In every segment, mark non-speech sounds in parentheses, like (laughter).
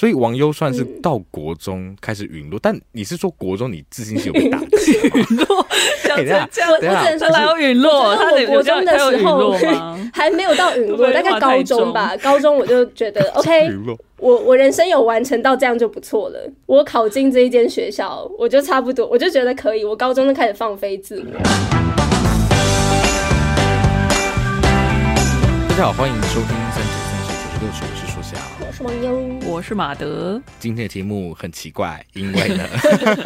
所以王优算是到国中开始陨落，嗯、但你是说国中你自信心有被 (laughs) 打击？陨落，这样 (laughs) 这样，我只能说他有陨落。他我国中的时候还没有到陨落，大概高中吧。高中我就觉得 (laughs) OK，我我人生有完成到这样就不错了。我考进这一间学校，我就差不多，我就觉得可以。我高中就开始放飞自我。大家好，欢迎收听三九三十九十六十。网友，我是马德。今天的题目很奇怪，因为呢，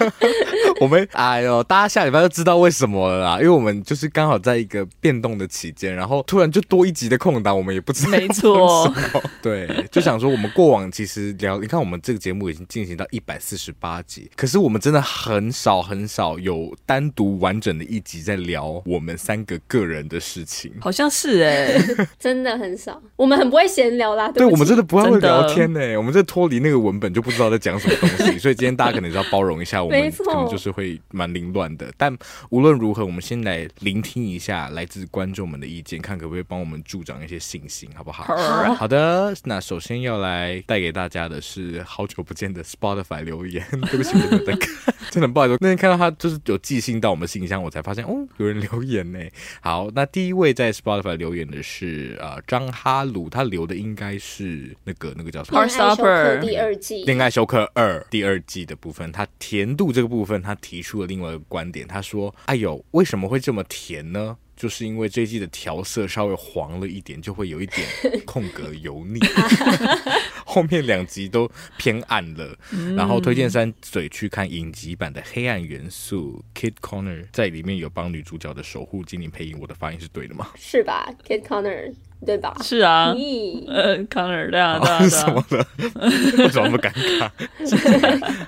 (laughs) 我们哎呦，大家下礼拜就知道为什么了啦。因为我们就是刚好在一个变动的期间，然后突然就多一集的空档，我们也不知道。没错，(laughs) 对，就想说我们过往其实聊，你看我们这个节目已经进行到一百四十八集，可是我们真的很少很少有单独完整的一集在聊我们三个个人的事情。好像是哎、欸，(laughs) 真的很少。我们很不会闲聊啦，对，对我们真的不会聊。天呢，我们这脱离那个文本就不知道在讲什么东西，(laughs) 所以今天大家可能是要包容一下，我们可能就是会蛮凌乱的。但无论如何，我们先来聆听一下来自观众们的意见，看可不可以帮我们助长一些信心，好不好？好，好的。那首先要来带给大家的是好久不见的 Spotify 留言，对不起，我没有在看，(laughs) 真的不好意思。那天看到他就是有寄信到我们信箱，我才发现哦，有人留言呢。好，那第一位在 Spotify 留言的是呃张哈鲁，他留的应该是那个那个。恋爱修课第二季，恋爱休课二第二季的部分，他甜度这个部分，他提出了另外一个观点。他说：“哎呦，为什么会这么甜呢？就是因为这一季的调色稍微黄了一点，就会有一点 (laughs) 空格油腻。(laughs) 后面两集都偏暗了。然后推荐三嘴去看影集版的《黑暗元素》，Kid Connor 在里面有帮女主角的守护精灵配音。我的发音是对的吗？是吧？Kid Connor。”对吧？是啊，呃，康尔对啊，对啊，什么的？(laughs) 为什么那么尴尬？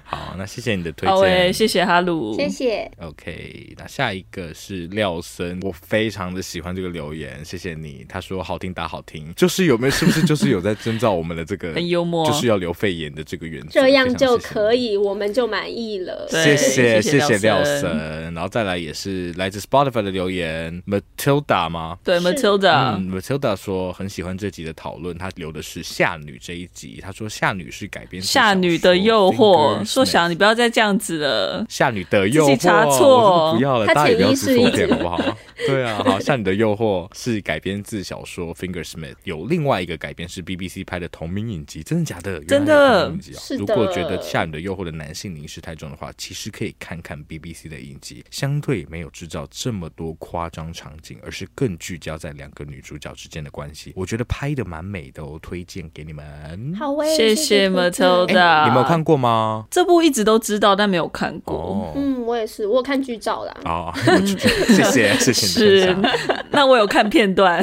(laughs) 好，那谢谢你的推荐，好诶，谢谢哈鲁，谢谢。OK，那下一个是廖森，我非常的喜欢这个留言，谢谢你。他说好听打好听，就是有没有？是不是 (laughs) 就是有在征兆我们的这个很幽默，就是要留肺炎的这个原则，这样就可以，我们就满意了。谢谢谢谢廖森，然后再来也是来自 Spotify 的留言，Matilda 吗？对，Matilda，嗯，Matilda。说很喜欢这集的讨论，他留的是夏女这一集。他说夏女是改编夏女的诱惑。说想你不要再这样子了，夏女的诱惑，查错，不要了，大家也不要指错点好不好？对啊，好，夏女的诱惑是改编自小说 Fingersmith，有另外一个改编是 BBC 拍的同名影集，真的假的？真的，如果觉得夏女的诱惑的男性凝视太重的话，其实可以看看 BBC 的影集，相对没有制造这么多夸张场景，而是更聚焦在两个女主角之间的关系。我觉得拍的蛮美的我，推荐给你们。好，谢谢 Matilda。你没有看过吗？这部一直都知道，但没有看过。哦、嗯，我也是，我有看剧照啦。哦，(laughs) 谢谢，谢谢。是，那我有看片段，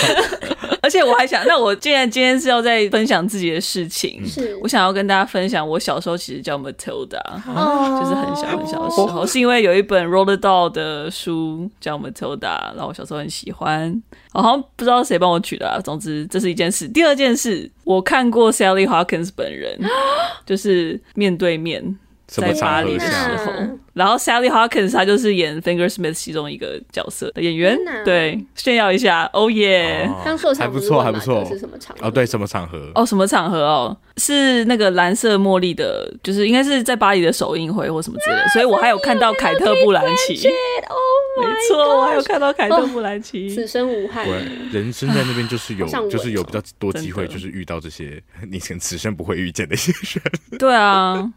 (laughs) 而且我还想，那我既然今天是要在分享自己的事情，是我想要跟大家分享，我小时候其实叫 Matilda，、哦、就是很小很小的时候，哦、是因为有一本 Roald Dahl 的书叫 Matilda，然后我小时候很喜欢，好像不知道谁帮我取的、啊，总之这是一件事。第二件事，我看过 Sally Hawkins 本人，就是面对面。在巴黎的时候，然后 Sally Hawkins 她就是演 Fingersmith 其中一个角色的演员，对，炫耀一下，哦耶！刚说还不错，还不错，是什么场合？哦，对，什么场合？哦，什么场合？哦，是那个蓝色茉莉的，就是应该是在巴黎的首映会或什么之类的，所以我还有看到凯特·布兰奇。没错，我还有看到凯特·布兰奇。此生无憾。人生在那边就是有，就是有比较多机会，就是遇到这些你可能此生不会遇见的一些人。对啊，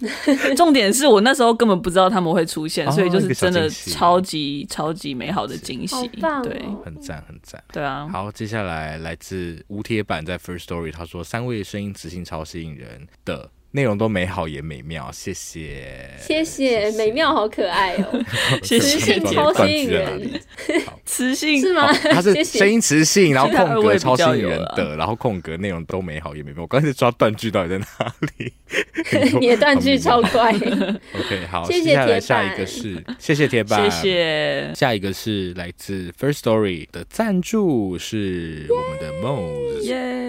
重点。是我那时候根本不知道他们会出现，所以就是真的超级超级美好的惊喜，对，很赞很赞，对啊。好，接下来来自无铁板在 First Story，他说三位声音磁性超吸引人的。内容都美好也美妙，谢谢，谢谢，美妙好可爱哦，(laughs) 磁性超吸引人，磁性是吗？它是声音磁性，然后空格超吸引人的，然后空格内容都美好也美妙。我刚才抓断句到底在哪里？(laughs) 你的断句超快。(laughs) OK，好，接下来下一个是谢谢铁板，谢谢。下一个是来自 First Story 的赞助，是我们的 Mose，耶。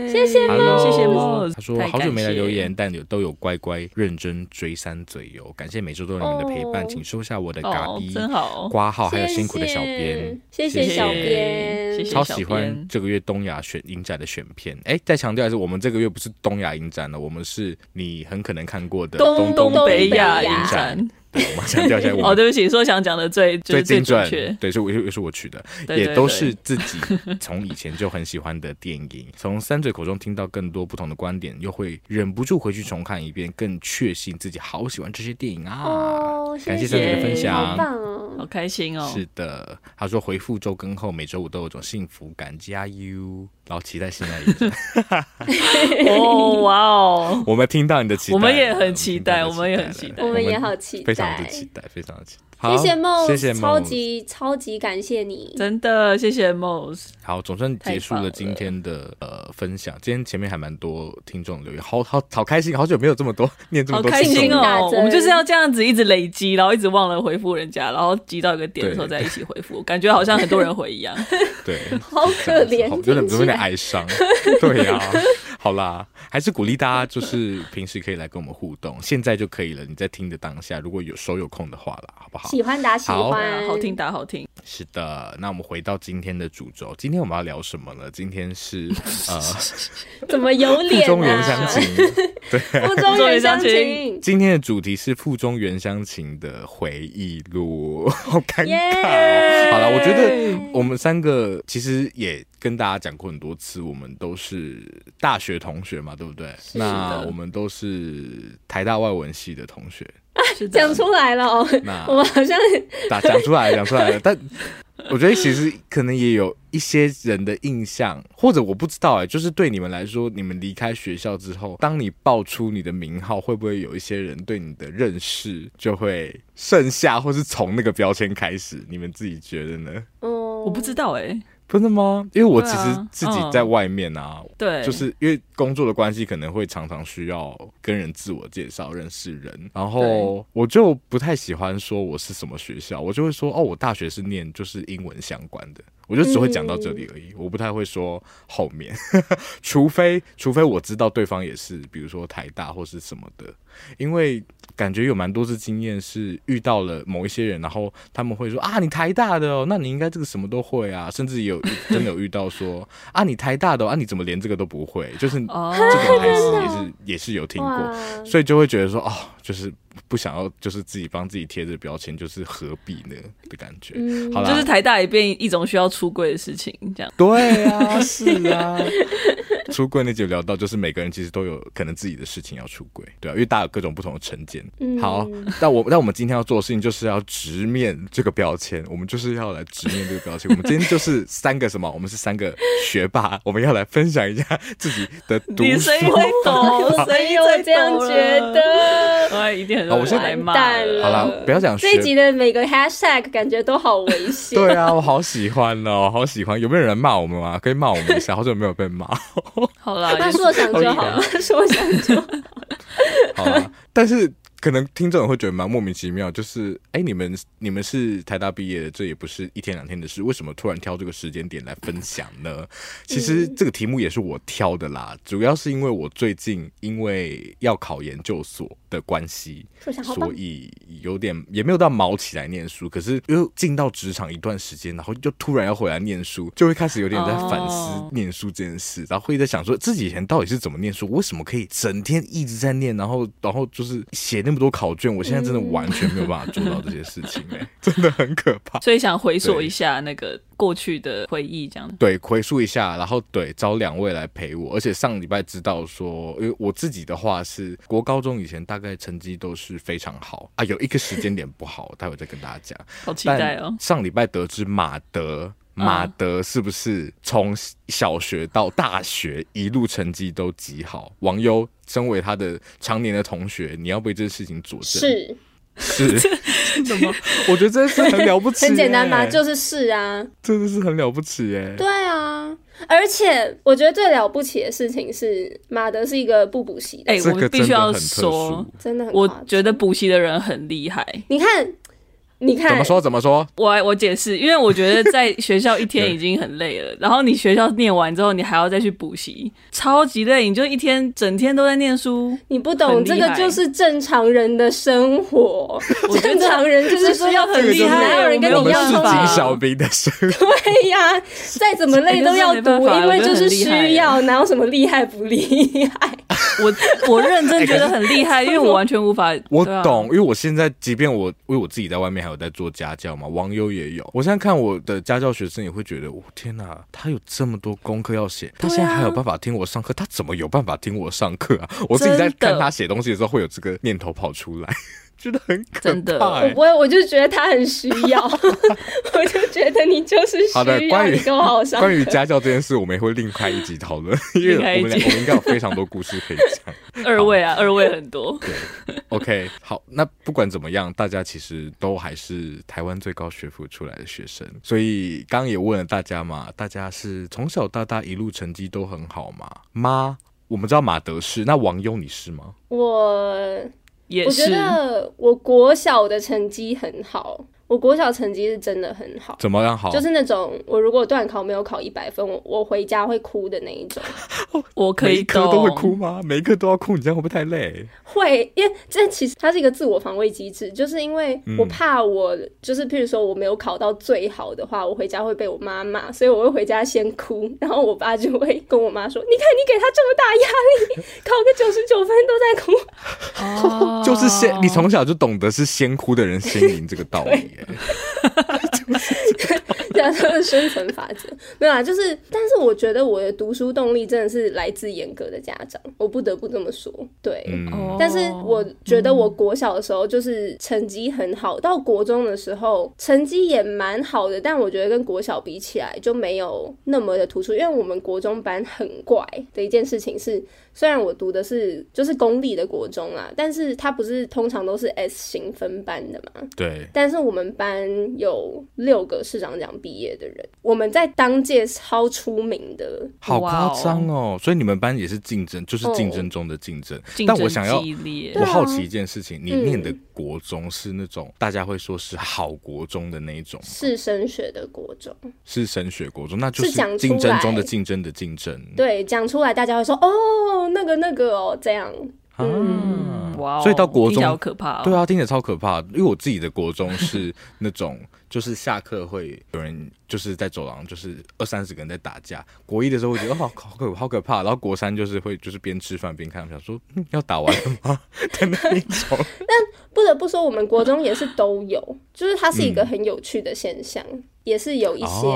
谢谢谢谢 Mo。他说好久没来留言，但有都有乖乖认真追三嘴哟。感谢每周都有你们的陪伴，请收下我的嘎逼，真好，挂号还有辛苦的小编，谢谢小编，超喜欢这个月东亚选影展的选片。哎，再强调一次，我们这个月不是东亚影展了，我们是你很可能看过的东东北亚影展。对，我们强调一下，哦，对不起，说想讲的最最精准，对，是我又又是我取的，也都是自己从以前就很喜欢的电影，从三嘴口中听到更多不同的观点，又会忍不住回去重看一遍，更确信自己好喜欢这些电影啊！哦，感谢三嘴的分享，好棒哦，好开心哦。是的，他说回复周更后，每周五都有种幸福感，加油，然后期待新的一周。(laughs) 哦，哇哦，(laughs) 我们听到你的期待，我们也很期待，我们也很期待，我们也好期待。非常的期待，非常的期待。谢谢 Moss，谢谢超级超级感谢你，真的谢谢 Moss。好，总算结束了今天的呃分享。今天前面还蛮多听众留言，好好好开心，好久没有这么多念这么多，好开心哦。我们就是要这样子一直累积，然后一直忘了回复人家，然后积到一个点的时候再一起回复，感觉好像很多人回一样。对，(laughs) 好可怜，有点有点哀伤。对呀，好啦，还是鼓励大家，就是平时可以来跟我们互动，现在就可以了。你在听的当下，如果有手有空的话啦，好不好？喜欢打喜欢，好，好听打好听。是的，那我们回到今天的主轴，今天我们要聊什么呢？今天是 (laughs) 呃，怎么有脸啊？腹中原乡情，对，腹中原乡情。今天的主题是腹中原乡情的回忆录，(laughs) 好尴尬哦。好了，我觉得我们三个其实也跟大家讲过很多次，我们都是大学同学嘛，对不对？那我们都是台大外文系的同学。(laughs) 讲出来了哦，那我们好像 (laughs) 打讲出来，讲出来了。(laughs) 但我觉得其实可能也有一些人的印象，或者我不知道哎，就是对你们来说，你们离开学校之后，当你报出你的名号，会不会有一些人对你的认识就会剩下，或是从那个标签开始？你们自己觉得呢？哦，我不知道哎。真的吗？因为我其实自己在外面啊，对，就是因为工作的关系，可能会常常需要跟人自我介绍、认识人，然后我就不太喜欢说我是什么学校，我就会说哦，我大学是念就是英文相关的，我就只会讲到这里而已，我不太会说后面，(laughs) 除非除非我知道对方也是，比如说台大或是什么的，因为。感觉有蛮多次经验是遇到了某一些人，然后他们会说啊，你台大的哦，那你应该这个什么都会啊，甚至有真的有遇到说 (laughs) 啊，你台大的哦，啊，你怎么连这个都不会？就是这种台词也是 (laughs) 也是有听过，所以就会觉得说哦，就是不想要，就是自己帮自己贴着标签，就是何必呢的感觉。好了，就是台大也变一种需要出柜的事情，这样。对啊，是啊。(laughs) 出柜那集聊到，就是每个人其实都有可能自己的事情要出柜，对啊，因为大家有各种不同的成见。嗯、好，那我 (laughs) 那我们今天要做的事情就是要直面这个标签，我们就是要来直面这个标签。我们今天就是三个什么？我们是三个学霸，我们要来分享一下自己的读书。你谁会懂？谁会这样觉得？哎，一定很我先来骂。好了，不要讲这一集的每个 hashtag 感觉都好危险。(laughs) 对啊，我好喜欢哦，好喜欢。有没有人骂我们啊？可以骂我们一下，(laughs) 好久没有被骂。(laughs) 好了，他说想就好了，(laughs) 说想就好了。但是可能听众会觉得蛮莫名其妙，就是哎、欸，你们你们是台大毕业的，这也不是一天两天的事，为什么突然挑这个时间点来分享呢？其实这个题目也是我挑的啦，主要是因为我最近因为要考研究所的关系，所以有点也没有到毛起来念书，可是又进到职场一段时间，然后就突然要回来念书，就会开始有点在反思念书这件事，然后会在想说自己以前到底是怎么念书，为什么可以整天一直在念，然后然后就是写。那么多考卷，我现在真的完全没有办法做到这些事情，哎，真的很可怕。所以想回溯一下那个过去的回忆，这样对，回溯一下，然后对，找两位来陪我。而且上礼拜知道说，因为我自己的话是国高中以前大概成绩都是非常好啊，有一个时间点不好，待会再跟大家讲。(laughs) 好期待哦！上礼拜得知马德，马德是不是从小学到大学一路成绩都极好？王优。身为他的常年的同学，你要为这件事情佐证。是是，(laughs) 什么？我觉得这件事很了不起。(laughs) 很简单吧，就是是啊，真的是很了不起耶。对啊，而且我觉得最了不起的事情是马德是一个不补习的。哎、欸，我必须要说，真的很，我觉得补习的人很厉害。你看。你看怎么说怎么说？我我解释，因为我觉得在学校一天 (laughs) 已经很累了，然后你学校念完之后，你还要再去补习，超级累。你就一天整天都在念书，你不懂这个就是正常人的生活。正常人就是说要很厉害，哪有人跟你一样聪明？小兵的生活。对呀，再怎么累都要读，因为就是需要，哪有什么厉害不厉害？(laughs) 我我认真觉得很厉害，因为我完全无法。我懂，因为我现在即便我因为我自己在外面还有在做家教嘛，网友也有。我现在看我的家教学生也会觉得，我天哪，他有这么多功课要写，他现在还有办法听我上课，他怎么有办法听我上课啊？我自己在看他写东西的时候，会有这个念头跑出来。(laughs) 觉得很可怕，我不会，我就觉得他很需要，觉得你就是需要。好的，关于关于家教这件事，我们也会另开一集讨论，(laughs) 因为我们俩我们应该有非常多故事可以讲。(laughs) 二位啊，二位很多。对，OK，好，那不管怎么样，大家其实都还是台湾最高学府出来的学生，所以刚刚也问了大家嘛，大家是从小到大一路成绩都很好嘛？妈，我们知道马德是，那王优你是吗？我。也我觉得我国小的成绩很好。我国小成绩是真的很好，怎么样好？就是那种我如果段考没有考一百分，我我回家会哭的那一种。(laughs) 我可以每一科都会哭吗？每一科都要哭，你这样会不会太累？会，因为这其实它是一个自我防卫机制，就是因为我怕我、嗯、就是譬如说我没有考到最好的话，我回家会被我妈骂，所以我会回家先哭，然后我爸就会跟我妈说：“你看你给他这么大压力，考个九十九分都在哭。”哦，(laughs) 就是先你从小就懂得是先哭的人先赢这个道理。(laughs) 这是生存法则，没有啊，就是，但是我觉得我的读书动力真的是来自严格的家长，我不得不这么说，对。嗯、但是我觉得我国小的时候就是成绩很好，到国中的时候成绩也蛮好的，但我觉得跟国小比起来就没有那么的突出，因为我们国中班很怪的一件事情是。虽然我读的是就是公立的国中啊，但是它不是通常都是 S 型分班的嘛？对。但是我们班有六个市长奖毕业的人，我们在当届超出名的，好夸张哦！所以你们班也是竞争，就是竞争中的竞争。竞争但我想要，我好奇一件事情，你念的国中是那种大家会说是好国中的那一种，是升学的国中，是升学国中，那就是竞争中的竞争的竞争。对，讲出来大家会说哦。那个那个哦，这样，嗯，哇，所以到国中好可怕，对啊，听着超可怕。因为我自己的国中是 (laughs) 那种，就是下课会有人就是在走廊，就是二三十个人在打架。国一的时候会觉得好好可好可怕，然后国三就是会就是边吃饭边看，想说要打完了吗？(laughs) 的那一种。但不得不说，我们国中也是都有，就是它是一个很有趣的现象。也是有一些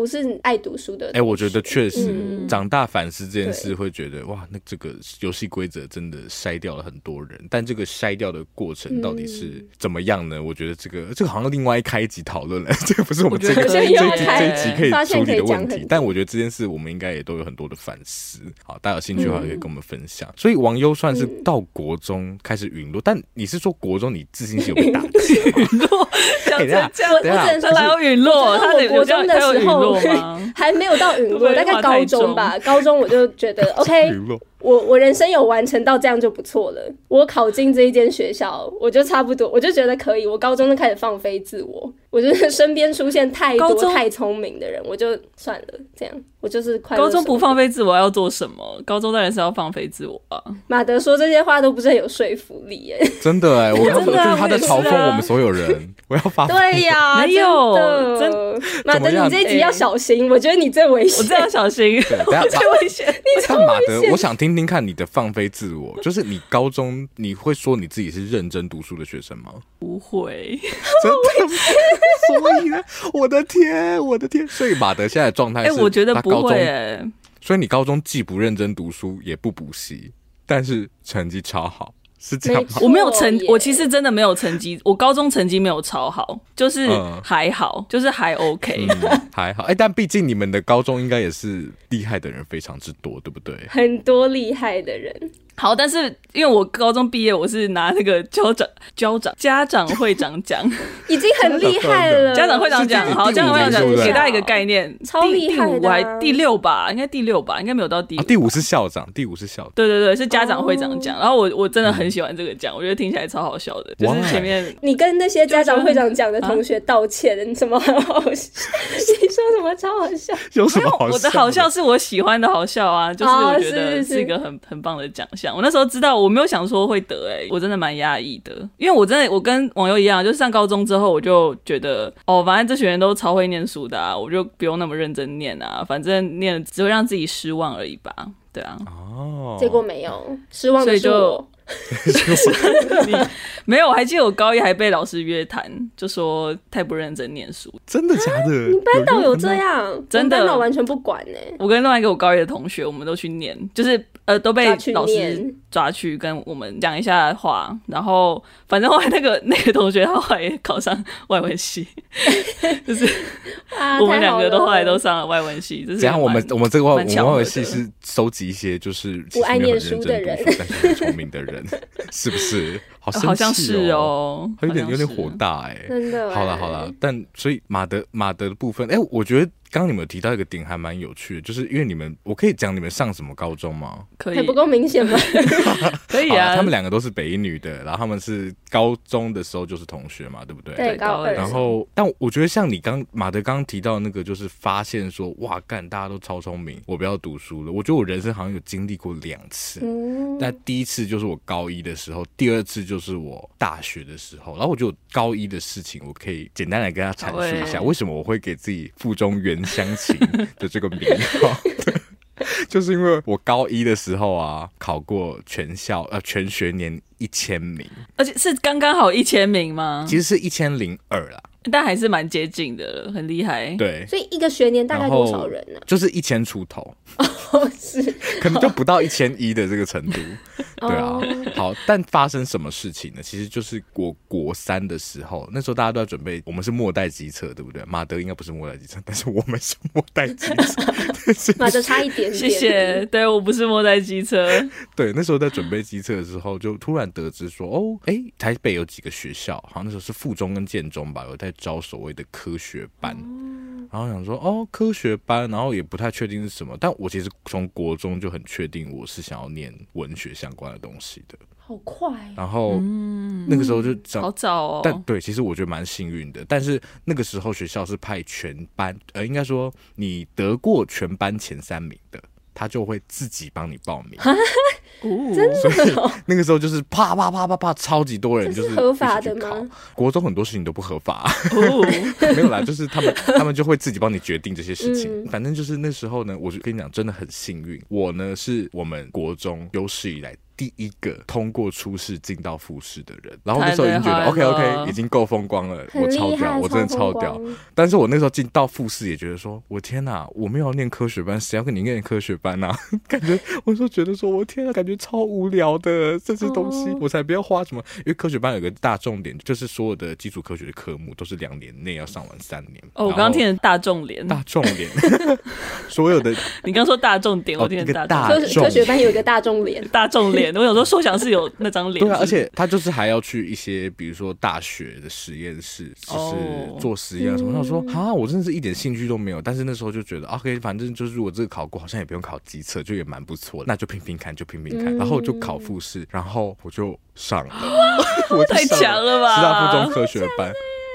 不是爱读书的。哎、欸，我觉得确实、嗯、长大反思这件事，会觉得哇，那这个游戏规则真的筛掉了很多人。但这个筛掉的过程到底是怎么样呢？嗯、我觉得这个这个好像另外一开一集讨论了，(laughs) 这个不是我们这个 (laughs) 这一集这一集可以处理的问题。但我觉得这件事我们应该也都有很多的反思。好，大家有兴趣的话可以跟我们分享。嗯、所以王优算是到国中开始陨落，但你是说国中你自信心有被打 (laughs) 击？陨落？等一下，我只能说他有陨落。他我国中的时候还没有到陨落，大概高中吧。高中我就觉得 (laughs) OK。我我人生有完成到这样就不错了。我考进这一间学校，我就差不多，我就觉得可以。我高中就开始放飞自我，我觉得 (laughs) 身边出现太多太聪明的人，我就算了。这样，我就是快。高中不放飞自我要做什么？高中当然是要放飞自我啊。马德说这些话都不是很有说服力耶。真的哎，我真的他在嘲讽我们所有人。我要发对呀，没有真马德，你这一集要小心。我觉得你最危险，我最要小心，(laughs) 最危险。你超马德，我想听。听听看你的放飞自我，就是你高中你会说你自己是认真读书的学生吗？不会，真的。(laughs) 所以呢，我的天，我的天，所以马德现在状态是，哎，我觉得不会。所以你高中既不认真读书，也不补习，但是成绩超好。是这样吗？我没有成，我其实真的没有成绩。我高中成绩没有超好，就是还好，嗯、就是还 OK，、嗯、还好。哎、欸，但毕竟你们的高中应该也是厉害的人非常之多，对不对？很多厉害的人，好，但是因为我高中毕业，我是拿那个校长、校长、家长会长奖，已经很厉害了。家长会长奖，好，家长会长奖，给大家一个概念，超厉害的。第五还第六吧，应该第六吧，应该没有到第五。第五是校长，第五是校长。对对对，是家长会长奖。然后我我真的很喜欢这个奖，我觉得听起来超好笑的。就是前面你跟那些家长会长奖的同学道歉，你怎么很好笑？(laughs) 你说什么超好笑？有什么好笑？我的好笑是我喜欢的好笑啊，就是我觉得是一个很很棒的奖项。我那时候知道，我没有想说会得，哎，我真的蛮压抑的，因为我真的我跟网友一样，就是上高中之后，我就觉得哦，反正这群人都超会念书的啊，我就不用那么认真念啊，反正念了只会让自己失望而已吧，对啊。哦，结果没有失望，所以就。你 (laughs) 没有，我还记得我高一还被老师约谈，就说太不认真念书。真的假的？你班导有这样？真的，班导完全不管呢。我跟另外一个我高一的同学，我们都去念，就是呃都被老师抓去跟我们讲一下话，然后反正后来那个那个同学他后来也考上外文系，就是我们两个都后来都上了外文系。就是这样，我们我们这个外外文系是收集一些就是不爱念书的人，但是很聪明的人。(laughs) 是不是？好，好像是哦，有点有点火大哎、欸。真的。好了好了，但所以马德马德的部分，哎、欸，我觉得。刚刚你们有提到一个点还蛮有趣的，就是因为你们，我可以讲你们上什么高中吗？可以，还不够明显吗？(laughs) 可以啊。他们两个都是北一女的，然后他们是高中的时候就是同学嘛，对不对？对，高二。然后，但我觉得像你刚马德刚刚提到那个，就是发现说，哇，干，大家都超聪明，我不要读书了。我觉得我人生好像有经历过两次，嗯。但第一次就是我高一的时候，第二次就是我大学的时候。然后我觉得高一的事情，我可以简单来跟他阐述一下，为什么我会给自己附中原乡情。的这个名号，(laughs) 就是因为我高一的时候啊，考过全校呃全学年一千名，而且是刚刚好一千名吗？其实是一千零二啦。但还是蛮接近的，很厉害。对，所以一个学年大概多少人呢？就是一千出头，(laughs) 哦，是，可能就不到一千一的这个程度。对啊，好，但发生什么事情呢？其实就是国国三的时候，那时候大家都在准备，我们是末代机车，对不对？马德应该不是末代机车，但是我们是末代机测，(laughs) 马德差一点点。谢谢，对，我不是末代机车。(laughs) 对，那时候在准备机测的时候，就突然得知说，哦，哎、欸，台北有几个学校，好像那时候是附中跟建中吧，有在招所谓的科学班，然后想说，哦，科学班，然后也不太确定是什么，但我其实从国中就很确定我是想要念文学相关的东西的，好快。然后嗯那个时候就找、嗯、好早哦。但对，其实我觉得蛮幸运的。但是那个时候学校是派全班，呃，应该说你得过全班前三名的，他就会自己帮你报名。(laughs) 哦，真的、哦，那个时候就是啪啪啪啪啪，超级多人，就是合法的吗？国中很多事情都不合法，哦、(laughs) 没有啦，就是他们他们就会自己帮你决定这些事情。嗯、反正就是那时候呢，我就跟你讲，真的很幸运，我呢是我们国中有史以来。第一个通过初试进到复试的人，然后那时候已经觉得 OK OK 已经够风光了，我超屌，我真的超屌。但是我那时候进到复试也觉得说，我天哪，我没有要念科学班，谁要跟你念科学班啊？(laughs) 感觉我就觉得说，我天哪，感觉超无聊的这些东西，我才不要花什么。因为科学班有个大重点，就是所有的基础科学的科目都是两年内要上完三年。哦，我刚刚听的大重点，大重点，(laughs) 所有的你刚说大重点，我听成大重点。科学班有一个大重点，(laughs) 大重点。我有时候说想是有那张脸，对啊，而且他就是还要去一些，比如说大学的实验室，就是做实验什么。他说啊，我真的是一点兴趣都没有。但是那时候就觉得，OK，反正就是如果这个考过，好像也不用考机测，就也蛮不错的。那就拼拼看，就拼拼看，然后就考复试，然后我就上了，(laughs) 我太强了吧！师大附中科学班。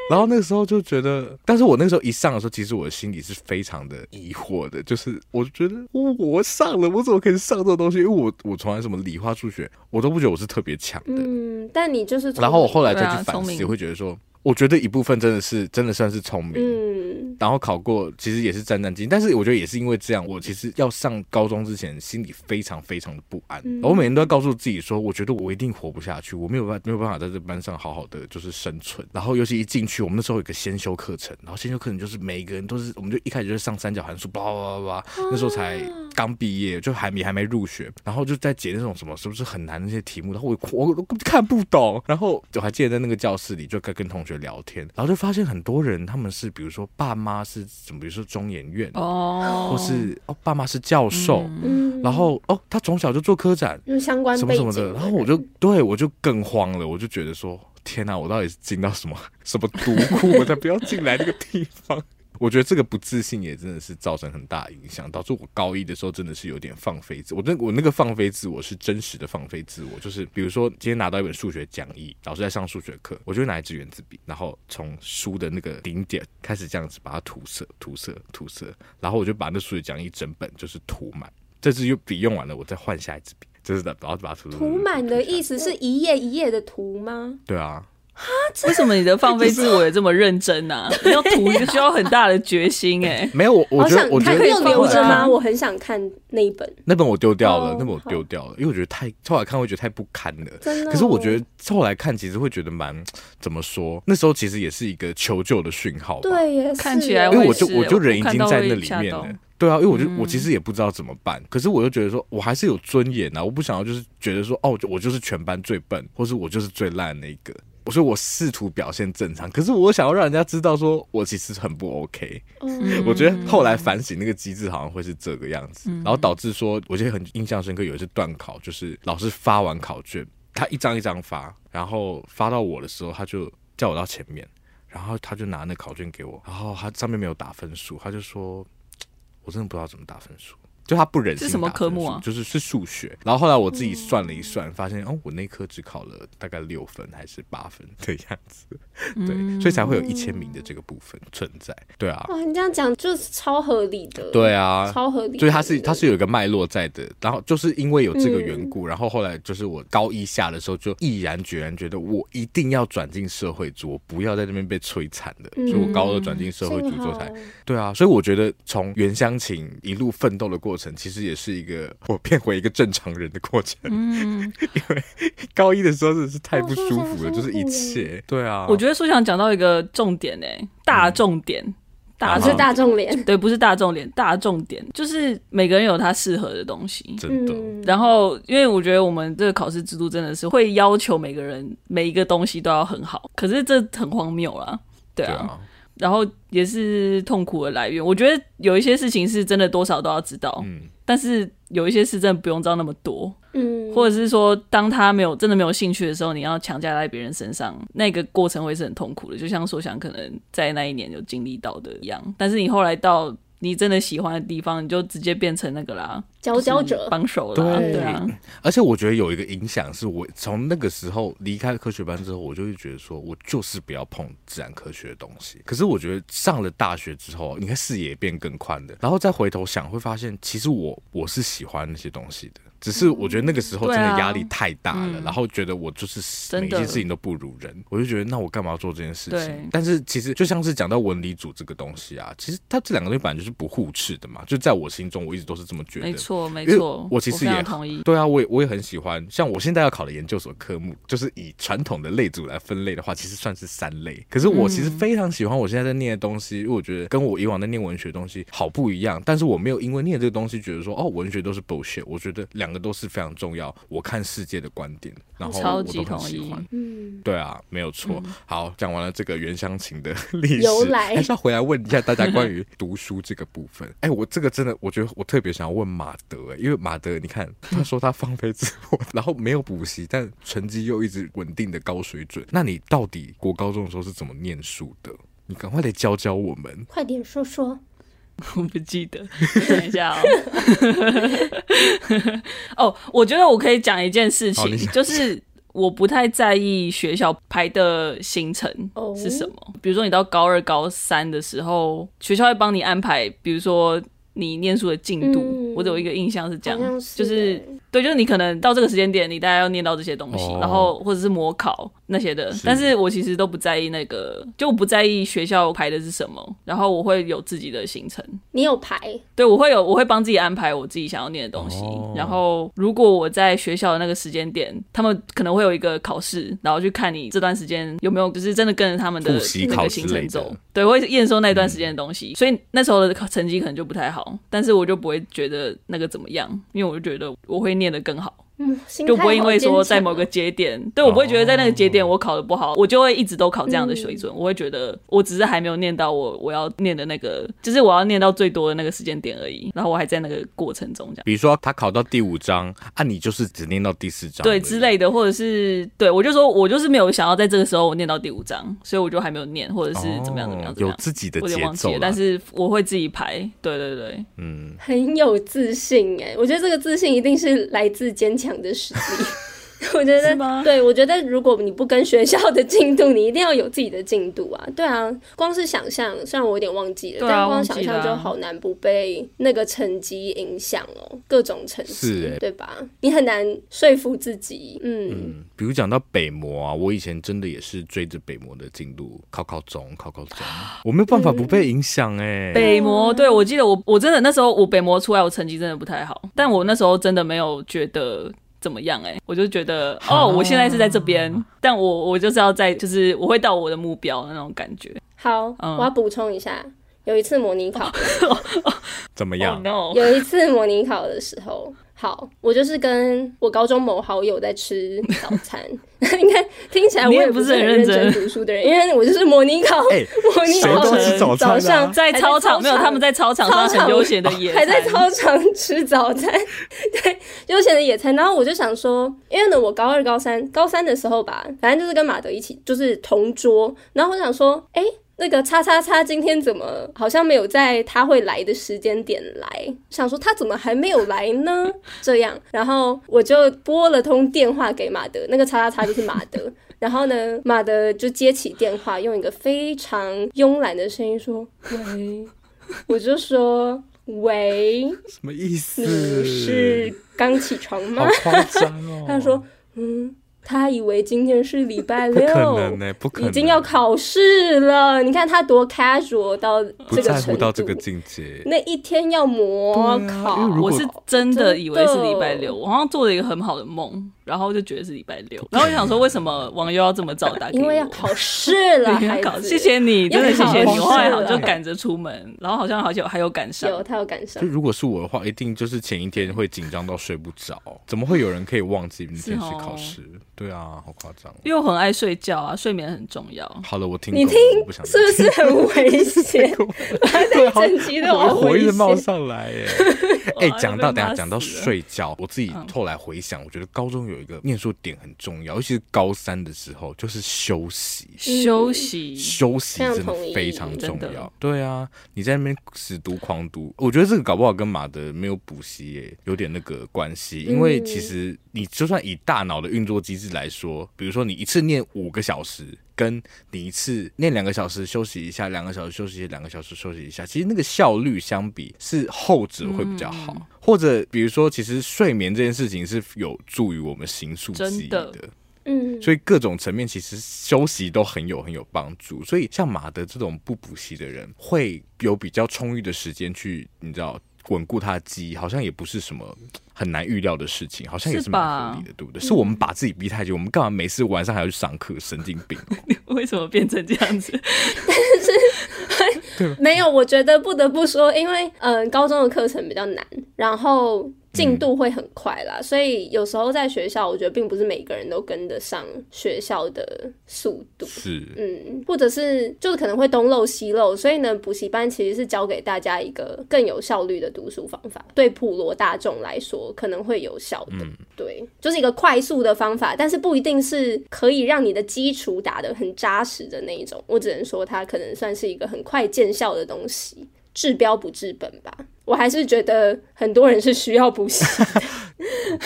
然后那个时候就觉得，但是我那个时候一上的时候，其实我的心里是非常的疑惑的，就是我觉得我上了，我怎么可以上这种东西？因为我我从来什么理化数学我都不觉得我是特别强的。嗯，但你就是，然后我后来再去反思，也会觉得说。我觉得一部分真的是真的算是聪明，嗯，然后考过其实也是战战兢兢，但是我觉得也是因为这样，我其实要上高中之前心里非常非常的不安，嗯、我每天都要告诉自己说，我觉得我一定活不下去，我没有办没有办法在这班上好好的就是生存，然后尤其一进去，我们那时候有个先修课程，然后先修课程就是每一个人都是，我们就一开始就是上三角函数，叭叭叭叭，那时候才刚毕业，就还没还没入学，然后就在解那种什么是不是很难那些题目，然后我我都看不懂，然后我还记得在那个教室里就跟跟同学聊天，然后就发现很多人他们是比如说爸妈是怎么，比如说中研院哦，或是哦爸妈是教授，嗯，然后哦他从小就做科展，相关什么什么的，然后我就对我就更慌了，我就觉得说。天哪！我到底是进到什么什么毒窟？我才不要进来那个地方。我觉得这个不自信也真的是造成很大影响，导致我高一的时候真的是有点放飞自我。那我那个放飞自我是真实的放飞自我，就是比如说今天拿到一本数学讲义，老师在上数学课，我就拿一支原子笔，然后从书的那个顶点开始这样子把它涂色、涂色、涂色，然后我就把那数学讲义整本就是涂满。这支又笔用完了，我再换下一支笔。就是的，然后把它涂涂满的意思是一页一页的涂吗？对啊。哈，为什么你的放飞自我也这么认真呢、啊？(laughs) 你要涂就需要很大的决心哎、欸。没有，我我觉得我觉得可以留着吗？我很想看那一本。那本我丢掉了，哦、那本我丢掉了，因为我觉得太后来看会觉得太不堪了。真的。可是我觉得后来看其实会觉得蛮怎么说？那时候其实也是一个求救的讯号。对，也是。看起来因为我就我就人已经在那里面了。对啊，因为我就我其实也不知道怎么办，嗯、可是我又觉得说，我还是有尊严啊，我不想要就是觉得说，哦，我就是全班最笨，或是我就是最烂的那一个。我说我试图表现正常，可是我想要让人家知道说我其实很不 OK。嗯、我觉得后来反省那个机制好像会是这个样子，嗯、然后导致说，我觉得很印象深刻，有一次断考，就是老师发完考卷，他一张一张发，然后发到我的时候，他就叫我到前面，然后他就拿那考卷给我，然后他上面没有打分数，他就说。我真的不知道怎么打分数，就他不忍心打分数。是什么科目啊？就是是数学。然后后来我自己算了一算，发现哦，我那科只考了大概六分还是八分的样子，对，(laughs) 所以才会有一千名的这个部分存在。对啊，哇，你这样讲就是超合理的。对啊，超合理。所以它是它是有一个脉络在的。然后就是因为有这个缘故，然后后来就是我高一下的时候就毅然决然觉得我一定要转进社会组，我不要在那边被摧残的。所以我高二转进社会组之后才对啊。所以我觉得从原乡。情一路奋斗的过程，其实也是一个我变回一个正常人的过程。嗯，(laughs) 因为高一的时候真的是太不舒服了，就是一切。对啊，我觉得书想讲到一个重点呢，大重点，大是大众脸，对，不是大众脸，大重点就是每个人有他适合的东西，真的。然后，因为我觉得我们这个考试制度真的是会要求每个人每一个东西都要很好，可是这很荒谬啦，对啊。然后也是痛苦的来源。我觉得有一些事情是真的多少都要知道，嗯，但是有一些事真的不用知道那么多，嗯，或者是说，当他没有真的没有兴趣的时候，你要强加在别人身上，那个过程会是很痛苦的。就像说想可能在那一年有经历到的一样，但是你后来到。你真的喜欢的地方，你就直接变成那个啦，佼佼者帮手啦。对。而且我觉得有一个影响，是我从那个时候离开科学班之后，我就会觉得说，我就是不要碰自然科学的东西。可是我觉得上了大学之后，你看视野变更宽的，然后再回头想，会发现其实我我是喜欢那些东西的。只是我觉得那个时候真的压力太大了，然后觉得我就是每件事情都不如人，我就觉得那我干嘛要做这件事情？但是其实就像是讲到文理组这个东西啊，其实它这两个东西本来就是不互斥的嘛。就在我心中，我一直都是这么觉得。没错，没错。我其实也同意。对啊，我也我也很喜欢。像我现在要考的研究所科目，就是以传统的类组来分类的话，其实算是三类。可是我其实非常喜欢我现在在念的东西，因为我觉得跟我以往在念文学的东西好不一样。但是我没有因为念这个东西觉得说哦，文学都是 bullshit。我觉得两个都是非常重要。我看世界的观点，然后我都很喜欢。嗯，对啊，没有错。嗯、好，讲完了这个原乡情的历史，由来 (laughs) 还是要回来问一下大家关于读书这个部分。哎、欸，我这个真的，我觉得我特别想要问马德、欸，因为马德，你看他说他放飞自我，(laughs) 然后没有补习，但成绩又一直稳定的高水准。那你到底国高中的时候是怎么念书的？你赶快来教教我们，快点说说。(laughs) 我不记得，等一下哦。(laughs) 哦，我觉得我可以讲一件事情，就是我不太在意学校排的行程是什么。比如说，你到高二、高三的时候，学校会帮你安排，比如说你念书的进度。嗯、我有一个印象是这样，是就是对，就是你可能到这个时间点，你大概要念到这些东西，哦、然后或者是模考。那些的，是但是我其实都不在意那个，就我不在意学校排的是什么，然后我会有自己的行程。你有排？对，我会有，我会帮自己安排我自己想要念的东西。哦、然后如果我在学校的那个时间点，他们可能会有一个考试，然后去看你这段时间有没有就是真的跟着他们的那个行程走。对，我会验收那段时间的东西，嗯、所以那时候的成绩可能就不太好好，但是我就不会觉得那个怎么样，因为我就觉得我会念的更好。嗯，就不会因为说在某个节点，对我不会觉得在那个节点我考的不好，我就会一直都考这样的水准。我会觉得我只是还没有念到我我要念的那个，就是我要念到最多的那个时间点而已。然后我还在那个过程中这样。比如说他考到第五章啊，你就是只念到第四章，对之类的，或者是对我就说我就是没有想要在这个时候我念到第五章，所以我就还没有念，或者是怎么样怎么样，有自己的节奏，但是我会自己排。对对对，嗯，很有自信哎，我觉得这个自信一定是来自坚强的实力。(laughs) 我觉得，对，我觉得如果你不跟学校的进度，你一定要有自己的进度啊。对啊，光是想象，虽然我有点忘记了，啊、但光想象就好难不被那个成绩影响哦，各种成绩，欸、对吧？你很难说服自己。嗯，嗯比如讲到北模啊，我以前真的也是追着北模的进度考考中，考考中，我没有办法不被影响哎、欸。北模，对，我记得我我真的那时候我北模出来，我成绩真的不太好，但我那时候真的没有觉得。怎么样、欸？哎，我就觉得哦，我现在是在这边，但我我就是要在，就是我会到我的目标的那种感觉。好，嗯、我要补充一下，有一次模拟考，(laughs) 怎么样？Oh. 有一次模拟考的时候。好，我就是跟我高中某好友在吃早餐。(laughs) 应该听起来我也不是很认真读书的人，因为我就是模拟考，欸、模拟考早，早上在操场，没有他们在操场上很悠闲的野餐，还在操场吃早餐，(laughs) 对，悠闲的野餐。然后我就想说，因为呢，我高二、高三、高三的时候吧，反正就是跟马德一起，就是同桌。然后我想说，哎、欸。那个叉叉叉今天怎么好像没有在他会来的时间点来？想说他怎么还没有来呢？(laughs) 这样，然后我就拨了通电话给马德，那个叉叉叉就是马德。然后呢，马德就接起电话，用一个非常慵懒的声音说：“喂。”我就说：“喂，什么意思？你是刚起床吗？”好夸张哦。(laughs) 他说：“嗯。”他以为今天是礼拜六，不可能呢，不可能，已经要考试了。你看他多 casual 到这个程度，不在乎到这个境界。那一天要模考，啊、我是真的以为是礼拜六，我好像做了一个很好的梦。然后就觉得是礼拜六，(laughs) 然后就想说，为什么网友要这么早打给我？因为要考试了，(laughs) 还考。谢谢你，真的谢谢你。我后来好像就赶着出门，然后好像好像还有赶上。有他有赶上。就如果是我的话，一定就是前一天会紧张到睡不着。怎么会有人可以忘记明天去考试？对啊，好夸张。因为我很爱睡觉啊，睡眠很重要。好了，我听你听，是不是很危险？(laughs) 对，整集都好火一直冒上来耶。(laughs) 哎，讲到等下讲到睡觉，我自己后来回想，我觉得高中有。有一个念书点很重要，尤其是高三的时候，就是休息，休息，休息真的非常重要。对啊，你在那边死读狂读，我觉得这个搞不好跟马德没有补习耶有点那个关系。因为其实你就算以大脑的运作机制来说，比如说你一次念五个小时。跟你一次念两个小时休息一下，两个小时休息，两个小时休息一下，其实那个效率相比是后者会比较好。嗯、或者比如说，其实睡眠这件事情是有助于我们形塑记忆的，的嗯，所以各种层面其实休息都很有很有帮助。所以像马德这种不补习的人，会有比较充裕的时间去，你知道。稳固他的记忆，好像也不是什么很难预料的事情，好像也是蛮合理的，对不对？是我们把自己逼太紧，我们干嘛每次晚上还要去上课？神经病！(laughs) 为什么变成这样子？但是没有，我觉得不得不说，因为嗯、呃，高中的课程比较难，然后。进度会很快啦，嗯、所以有时候在学校，我觉得并不是每个人都跟得上学校的速度。是，嗯，或者是就是可能会东漏西漏，所以呢，补习班其实是教给大家一个更有效率的读书方法，对普罗大众来说可能会有效的。嗯、对，就是一个快速的方法，但是不一定是可以让你的基础打得很扎实的那一种。我只能说，它可能算是一个很快见效的东西。治标不治本吧，我还是觉得很多人是需要补习。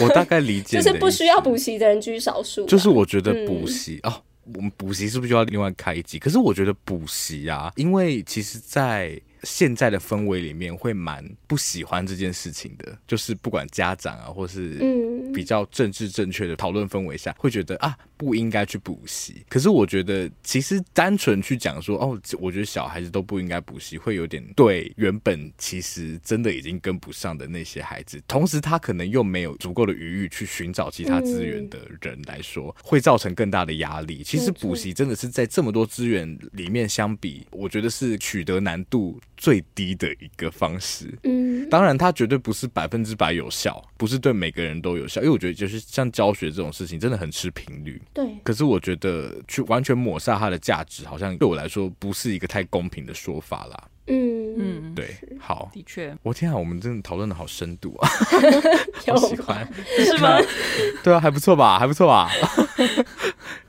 我大概理解，(laughs) 就是不需要补习的人居少数。就是我觉得补习、嗯、哦，我们补习是不是就要另外开一集？可是我觉得补习啊，因为其实，在现在的氛围里面会蛮不喜欢这件事情的，就是不管家长啊，或是比较政治正确的讨论氛围下，会觉得啊不应该去补习。可是我觉得其实单纯去讲说哦，我觉得小孩子都不应该补习，会有点对原本其实真的已经跟不上的那些孩子，同时他可能又没有足够的余裕去寻找其他资源的人来说，会造成更大的压力。其实补习真的是在这么多资源里面相比，我觉得是取得难度最低的一个方式，嗯，当然它绝对不是百分之百有效，不是对每个人都有效，因为我觉得就是像教学这种事情，真的很吃频率。对。可是我觉得去完全抹杀它的价值，好像对我来说不是一个太公平的说法啦。嗯嗯，对，好，的确，我天啊，我们真的讨论的好深度 (laughs) 啊，好喜欢，是吗？对啊，还不错吧，还不错吧。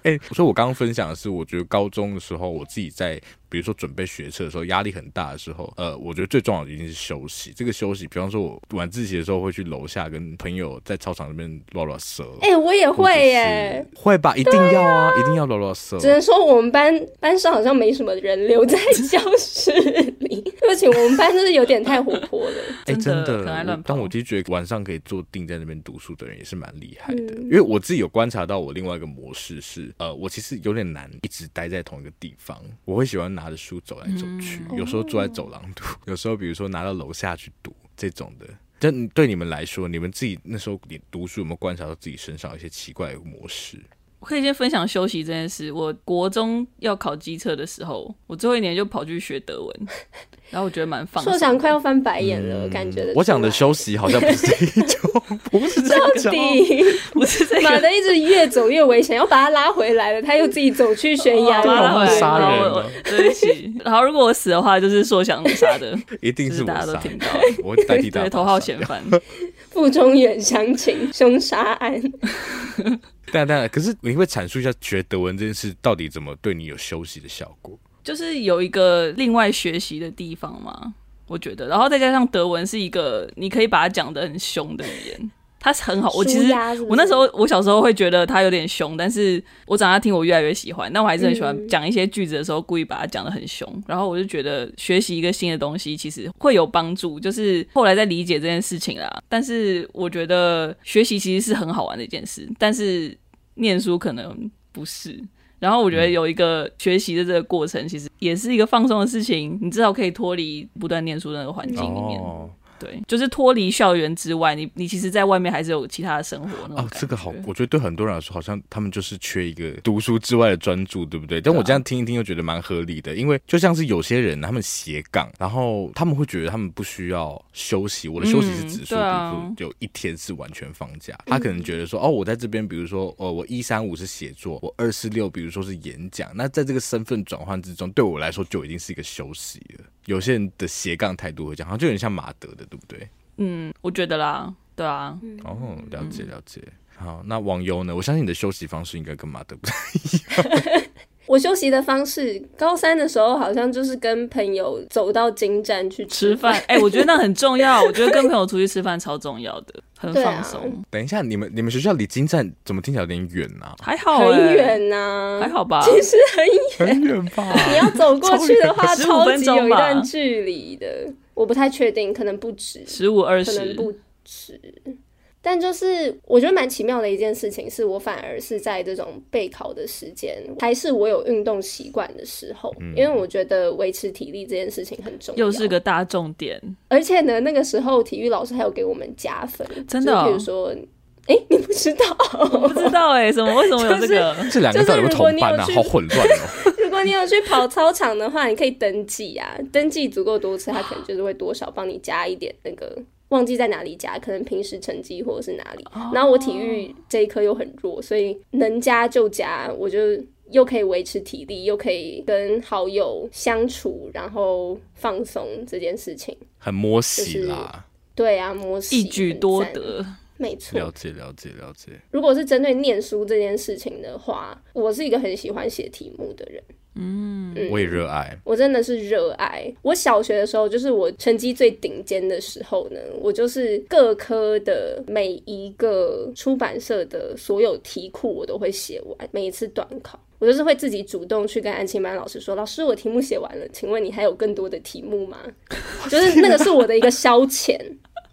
哎、欸，所以我刚刚分享的是，我觉得高中的时候，我自己在。比如说准备学车的时候，压力很大的时候，呃，我觉得最重要的一定是休息。这个休息，比方说我晚自习的时候会去楼下跟朋友在操场那边拉拉舌。哎、欸，我也会耶，会吧？一定要啊，啊一定要拉拉舌。只能说我们班班上好像没什么人留在教室里，对不起我们班就是有点太活泼了。(laughs) 哎、欸，真的，但我就觉得晚上可以坐定在那边读书的人也是蛮厉害的，嗯、因为我自己有观察到我另外一个模式是，呃，我其实有点难一直待在同一个地方，我会喜欢拿着书走来走去，嗯、有时候坐在走廊读，哦、有时候比如说拿到楼下去读这种的。但对你们来说，你们自己那时候你读书有没有观察到自己身上有一些奇怪的模式？我可以先分享休息这件事。我国中要考机测的时候，我最后一年就跑去学德文，(laughs) 然后我觉得蛮放松。硕想快要翻白眼了，嗯、感觉。我讲的休息好像不是这一种，不是这种，不是这个。马德一直越走越危险，要把他拉回来了，他又自己走去悬崖，杀人。对不起。然后如果我死的话，就是硕想杀的，一定是大家都听到。我代替。对，头号嫌犯，腹中远乡情凶杀案。(laughs) 但但可是你会阐述一下学德文这件事到底怎么对你有休息的效果？就是有一个另外学习的地方嘛，我觉得，然后再加上德文是一个你可以把它讲的很凶的语言。他是很好，我其实是是我那时候我小时候会觉得他有点凶，但是我长大听我越来越喜欢，但我还是很喜欢讲一些句子的时候故意把它讲的很凶，然后我就觉得学习一个新的东西其实会有帮助，就是后来在理解这件事情啦。但是我觉得学习其实是很好玩的一件事，但是念书可能不是。然后我觉得有一个学习的这个过程，其实也是一个放松的事情，你至少可以脱离不断念书的那个环境里面。哦对，就是脱离校园之外，你你其实，在外面还是有其他的生活那种。哦，这个好，我觉得对很多人来说，好像他们就是缺一个读书之外的专注，对不对？但我这样听一听，又觉得蛮合理的，因为就像是有些人，他们斜杠，然后他们会觉得他们不需要休息。我的休息是指数，比如说有一天是完全放假，他可能觉得说，哦，我在这边，比如说，哦，我一三五是写作，我二四六，比如说是演讲，那在这个身份转换之中，对我来说就已经是一个休息了。有些人的斜杠态度会讲，好像就有点像马德的，对不对？嗯，我觉得啦，对啊，哦，了解了解。嗯、好，那网友呢？我相信你的休息方式应该跟马德不太一样。(laughs) 我休息的方式，高三的时候好像就是跟朋友走到金站去吃饭。(laughs) 哎、欸，我觉得那很重要。我觉得跟朋友出去吃饭超重要的，很放松。啊、等一下，你们你们学校离金站怎么听起来有点远呢、啊？还好、欸，很远呐、啊，还好吧？其实很远，很远吧？(laughs) 你要走过去的话，超级有一段距离的。我不太确定，可能不止十五二十，可能不止。但就是我觉得蛮奇妙的一件事情，是我反而是在这种备考的时间，还是我有运动习惯的时候，嗯、因为我觉得维持体力这件事情很重要，又是个大重点。而且呢，那个时候体育老师还有给我们加分，真的、哦。比如说，哎、欸，你不知道？(laughs) 我不知道哎、欸，什么？为什么有这个？就是、这两个到底有同班啊？好混乱哦。(laughs) 如果你有去跑操场的话，你可以登记啊，登记足够多次，他可能就是会多少帮你加一点那个。忘记在哪里加，可能平时成绩或者是哪里。Oh. 然后我体育这一科又很弱，所以能加就加，我就又可以维持体力，又可以跟好友相处，然后放松这件事情。很摸喜啦，对啊，摸喜一举多得，没错。了解了解了解。如果是针对念书这件事情的话，我是一个很喜欢写题目的人。嗯，嗯，我也热爱，我真的是热爱。我小学的时候，就是我成绩最顶尖的时候呢，我就是各科的每一个出版社的所有题库我都会写完。每一次短考，我就是会自己主动去跟安亲班老师说：“老师，我题目写完了，请问你还有更多的题目吗？”就是那个是我的一个消遣。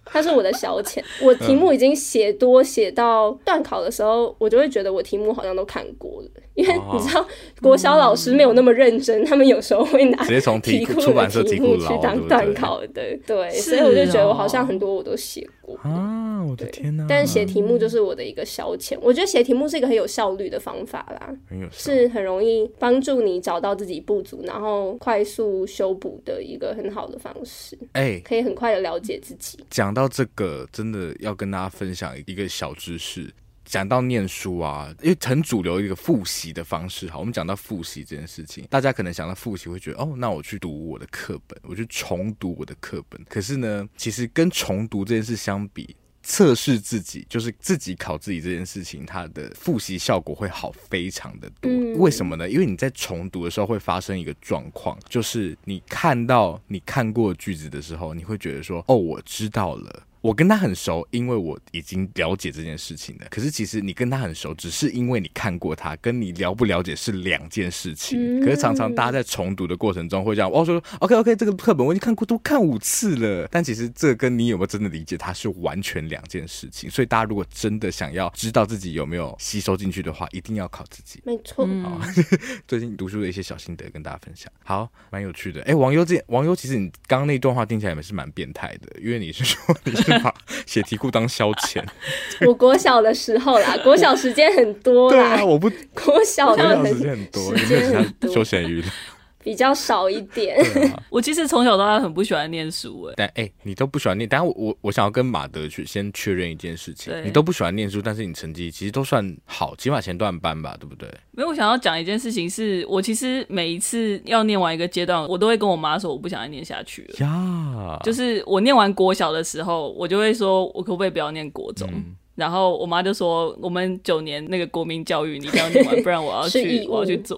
它是我的消遣，(laughs) 我题目已经写多写到段考的时候，我就会觉得我题目好像都看过了，因为你知道国小老师没有那么认真，他们有时候会拿直接从题库出版社题目去当段考的，对，所以我就觉得我好像很多我都写过。过啊！我的天哪！但是写题目就是我的一个消遣。我觉得写题目是一个很有效率的方法啦，很有是很容易帮助你找到自己不足，然后快速修补的一个很好的方式。哎、欸，可以很快的了解自己。讲到这个，真的要跟大家分享一个小知识。讲到念书啊，因为很主流一个复习的方式。好，我们讲到复习这件事情，大家可能想到复习会觉得，哦，那我去读我的课本，我去重读我的课本。可是呢，其实跟重读这件事相比，测试自己，就是自己考自己这件事情，它的复习效果会好非常的多。为什么呢？因为你在重读的时候会发生一个状况，就是你看到你看过句子的时候，你会觉得说，哦，我知道了。我跟他很熟，因为我已经了解这件事情了。可是其实你跟他很熟，只是因为你看过他，跟你了不了解是两件事情。可是常常大家在重读的过程中会这样，我说 OK OK，这个课本我已经看过，都看五次了。但其实这跟你有没有真的理解它是完全两件事情。所以大家如果真的想要知道自己有没有吸收进去的话，一定要考自己。没错。好，(laughs) 最近读书的一些小心得跟大家分享。好，蛮有趣的。哎，王优这王优，其实你刚刚那段话听起来也是蛮变态的，因为你是说你是。(laughs) 把写题库当消遣，(laughs) 我国小的时候啦，国小时间很多啦。对啊，我不国小的时间很多，时间很多，休闲娱乐。比较少一点。啊、(laughs) 我其实从小到大很不喜欢念书，哎。但哎、欸，你都不喜欢念，但我我我想要跟马德去先确认一件事情，你都不喜欢念书，但是你成绩其实都算好，起码前段班吧，对不对？没有，我想要讲一件事情是，我其实每一次要念完一个阶段，我都会跟我妈说我不想再念下去了。呀，就是我念完国小的时候，我就会说我可不可以不要念国中？嗯然后我妈就说：“我们九年那个国民教育，你一定要念完，(laughs) 不然我要去，我要去做，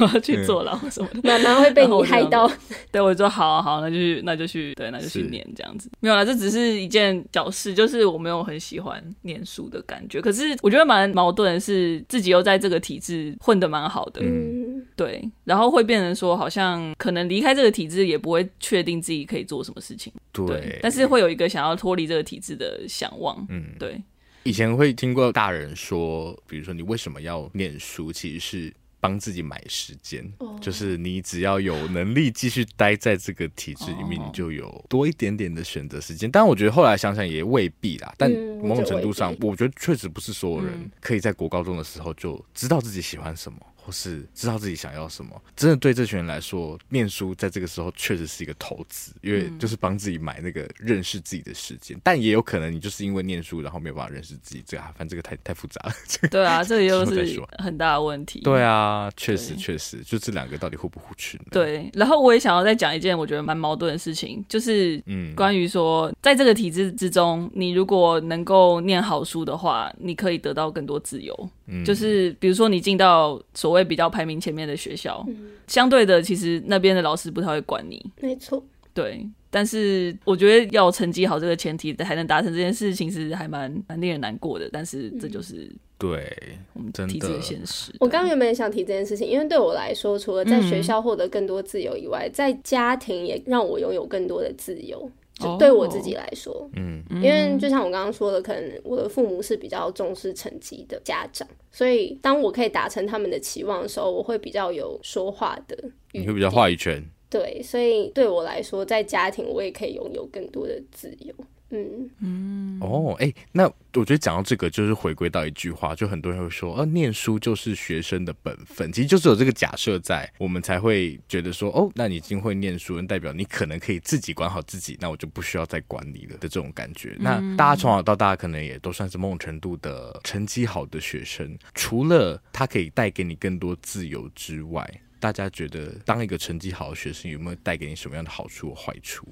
我要去坐牢什么的。”妈妈会被你害到。对，我就说好好，那就去，那就去，对，那就去念这样子。没有啦，这只是一件小事，就是我没有很喜欢念书的感觉。可是我觉得蛮矛盾的是，自己又在这个体制混得蛮好的，嗯，对。然后会变成说，好像可能离开这个体制，也不会确定自己可以做什么事情，对。对，但是会有一个想要脱离这个体制的想望，嗯，对。以前会听过大人说，比如说你为什么要念书，其实是帮自己买时间，oh. 就是你只要有能力继续待在这个体制里面，你就有多一点点的选择时间。但我觉得后来想想也未必啦，但某种程度上，我觉得确实不是所有人可以在国高中的时候就知道自己喜欢什么。不是知道自己想要什么，真的对这群人来说，念书在这个时候确实是一个投资，因为就是帮自己买那个认识自己的时间。嗯、但也有可能你就是因为念书，然后没有办法认识自己，这个反正这个太太复杂了。(laughs) 对啊，这个又是很大的问题。对啊，确实确实，就这两个到底互不互斥呢？对。然后我也想要再讲一件我觉得蛮矛盾的事情，就是嗯，关于说在这个体制之中，你如果能够念好书的话，你可以得到更多自由。嗯，就是比如说你进到所谓。比较排名前面的学校，嗯、相对的，其实那边的老师不太会管你。没错，对。但是我觉得要成绩好这个前提，才能达成这件事情，其实还蛮蛮令人难过的。但是这就是对我们体制的现实。我刚刚原本也想提这件事情，因为对我来说，除了在学校获得更多自由以外，嗯、在家庭也让我拥有更多的自由。就对我自己来说，嗯，因为就像我刚刚说的，可能我的父母是比较重视成绩的家长，所以当我可以达成他们的期望的时候，我会比较有说话的，你会比较话语权。对，所以对我来说，在家庭我也可以拥有更多的自由。嗯嗯哦，哎、欸，那我觉得讲到这个，就是回归到一句话，就很多人会说，呃、啊，念书就是学生的本分，其实就是有这个假设在，我们才会觉得说，哦，那你已经会念书，代表你可能可以自己管好自己，那我就不需要再管你了的这种感觉。那大家从小到大，可能也都算是某种程度的成绩好的学生，除了他可以带给你更多自由之外，大家觉得当一个成绩好的学生有没有带给你什么样的好处或坏处？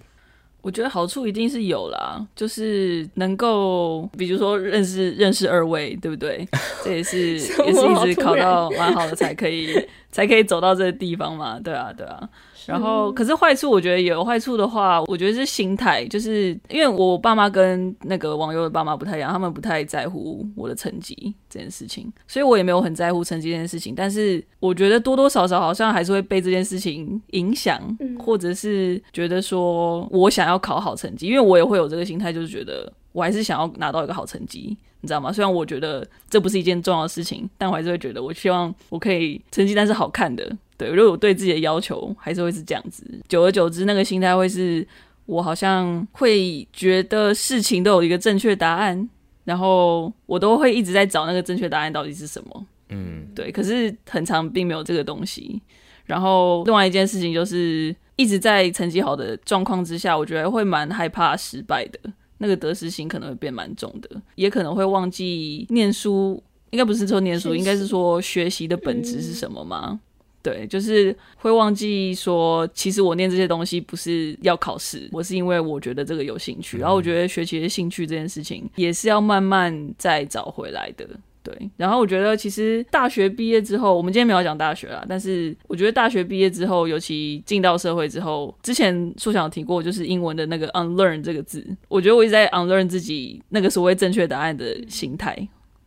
我觉得好处一定是有啦，就是能够，比如说认识认识二位，对不对？(laughs) 这也是也是一直考到蛮好的才可以才可以走到这个地方嘛，对啊，对啊。然后，可是坏处我觉得有坏处的话，我觉得是心态，就是因为我爸妈跟那个网友的爸妈不太一样，他们不太在乎我的成绩这件事情，所以我也没有很在乎成绩这件事情。但是我觉得多多少少好像还是会被这件事情影响，或者是觉得说我想要考好成绩，因为我也会有这个心态，就是觉得我还是想要拿到一个好成绩，你知道吗？虽然我觉得这不是一件重要的事情，但我还是会觉得我希望我可以成绩单是好看的。对，如果我对自己的要求还是会是这样子，久而久之，那个心态会是我好像会觉得事情都有一个正确答案，然后我都会一直在找那个正确答案到底是什么。嗯，对。可是很长并没有这个东西。然后另外一件事情就是一直在成绩好的状况之下，我觉得会蛮害怕失败的，那个得失心可能会变蛮重的，也可能会忘记念书。应该不是说念书，应该是说学习的本质是什么吗？嗯对，就是会忘记说，其实我念这些东西不是要考试，我是因为我觉得这个有兴趣。然后我觉得学习的兴趣这件事情也是要慢慢再找回来的。对，然后我觉得其实大学毕业之后，我们今天没有讲大学啦，但是我觉得大学毕业之后，尤其进到社会之后，之前书想提过，就是英文的那个 unlearn 这个字，我觉得我一直在 unlearn 自己那个所谓正确答案的心态。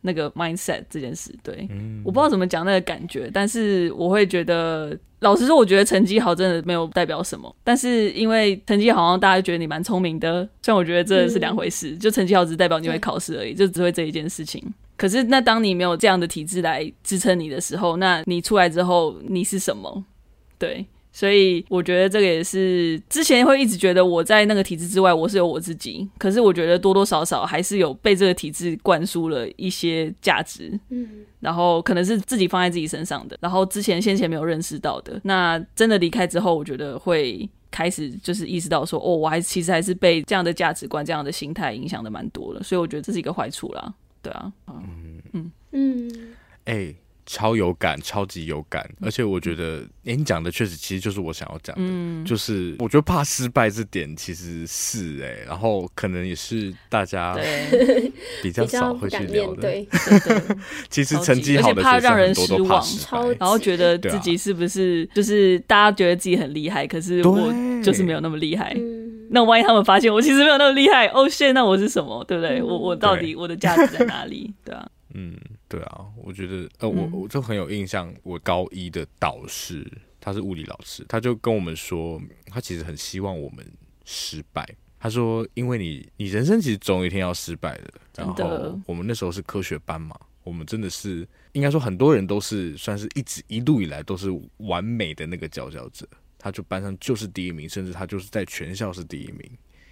那个 mindset 这件事，对，嗯、我不知道怎么讲那个感觉，但是我会觉得，老实说，我觉得成绩好真的没有代表什么。但是因为成绩好，像大家觉得你蛮聪明的，虽然我觉得这是两回事，嗯、就成绩好只代表你会考试而已，就只会这一件事情。可是那当你没有这样的体制来支撑你的时候，那你出来之后你是什么？对。所以我觉得这个也是之前会一直觉得我在那个体制之外，我是有我自己。可是我觉得多多少少还是有被这个体制灌输了一些价值，嗯，然后可能是自己放在自己身上的，然后之前先前没有认识到的。那真的离开之后，我觉得会开始就是意识到说，哦，我还其实还是被这样的价值观、这样的心态影响的蛮多了。所以我觉得这是一个坏处啦，对啊，嗯嗯嗯，哎、欸。超有感，超级有感，而且我觉得，哎、欸，你讲的确实，其实就是我想要讲的，嗯、就是我觉得怕失败这点其实是哎、欸，然后可能也是大家比较少会去聊的。(laughs) 对，其实成绩好的学生很多都怕失败，然后觉得自己是不是就是大家觉得自己很厉害，可是我就是没有那么厉害。那万一他们发现我其实没有那么厉害，哦，现在那我是什么？对不对？嗯、我我到底我的价值在哪里？对啊，嗯。对啊，我觉得呃，我我就很有印象，我高一的导师他是物理老师，他就跟我们说，他其实很希望我们失败。他说，因为你你人生其实总有一天要失败的。然后我们那时候是科学班嘛，我们真的是应该说很多人都是算是一直一路以来都是完美的那个佼佼者，他就班上就是第一名，甚至他就是在全校是第一名。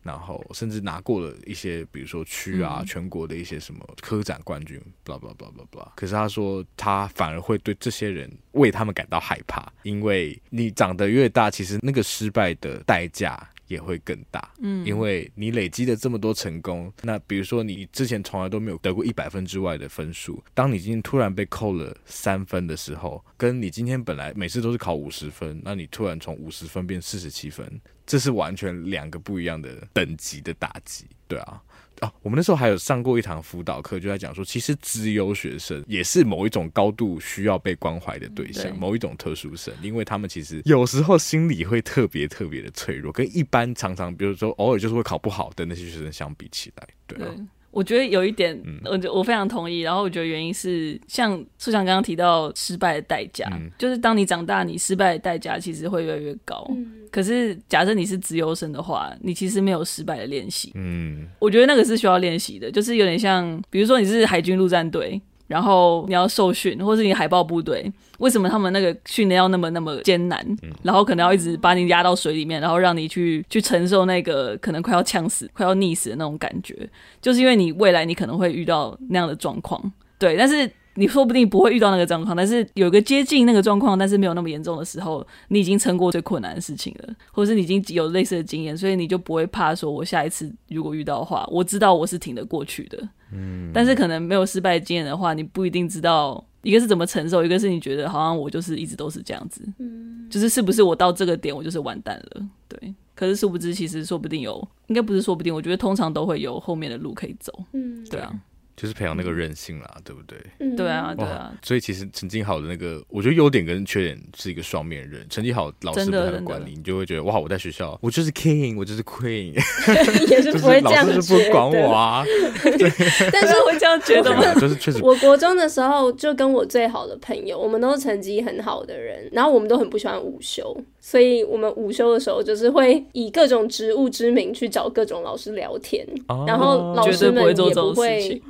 然后甚至拿过了一些，比如说区啊、全国的一些什么科展冠军，blah blah blah blah blah。可是他说，他反而会对这些人为他们感到害怕，因为你长得越大，其实那个失败的代价也会更大。嗯，因为你累积了这么多成功，那比如说你之前从来都没有得过一百分之外的分数，当你今天突然被扣了三分的时候，跟你今天本来每次都是考五十分，那你突然从五十分变四十七分。这是完全两个不一样的等级的打击，对啊，啊，我们那时候还有上过一堂辅导课，就在讲说，其实资优学生也是某一种高度需要被关怀的对象，对某一种特殊生，因为他们其实有时候心理会特别特别的脆弱，跟一般常常比如说偶尔就是会考不好的那些学生相比起来，对啊。对我觉得有一点，我我非常同意。然后我觉得原因是，像素强刚刚提到失败的代价，嗯、就是当你长大，你失败的代价其实会越来越高。嗯、可是假设你是资优生的话，你其实没有失败的练习。嗯，我觉得那个是需要练习的，就是有点像，比如说你是海军陆战队。然后你要受训，或是你海豹部队，为什么他们那个训练要那么那么艰难？然后可能要一直把你压到水里面，然后让你去去承受那个可能快要呛死、快要溺死的那种感觉，就是因为你未来你可能会遇到那样的状况。对，但是你说不定不会遇到那个状况，但是有个接近那个状况，但是没有那么严重的时候，你已经撑过最困难的事情了，或者是你已经有类似的经验，所以你就不会怕说，我下一次如果遇到的话，我知道我是挺得过去的。嗯，但是可能没有失败经验的话，你不一定知道一个是怎么承受，一个是你觉得好像我就是一直都是这样子，嗯，就是是不是我到这个点我就是完蛋了，对。可是殊不知，其实说不定有，应该不是说不定，我觉得通常都会有后面的路可以走，嗯，对啊。就是培养那个韧性啦，对不对？嗯，对啊，对啊。所以其实成绩好的那个，我觉得优点跟缺点是一个双面人。成绩好，老师不太管你，你就会觉得哇，我在学校，我就是 king，我就是 queen，(laughs) 也是不会这样觉得。老师是不管我啊，对。(laughs) 但是会这样觉得吗？就是确实。我国中的时候就跟我最好的朋友，我们都是成绩很好的人，然后我们都很不喜欢午休，所以我们午休的时候就是会以各种职务之名去找各种老师聊天，然后老师们也不会。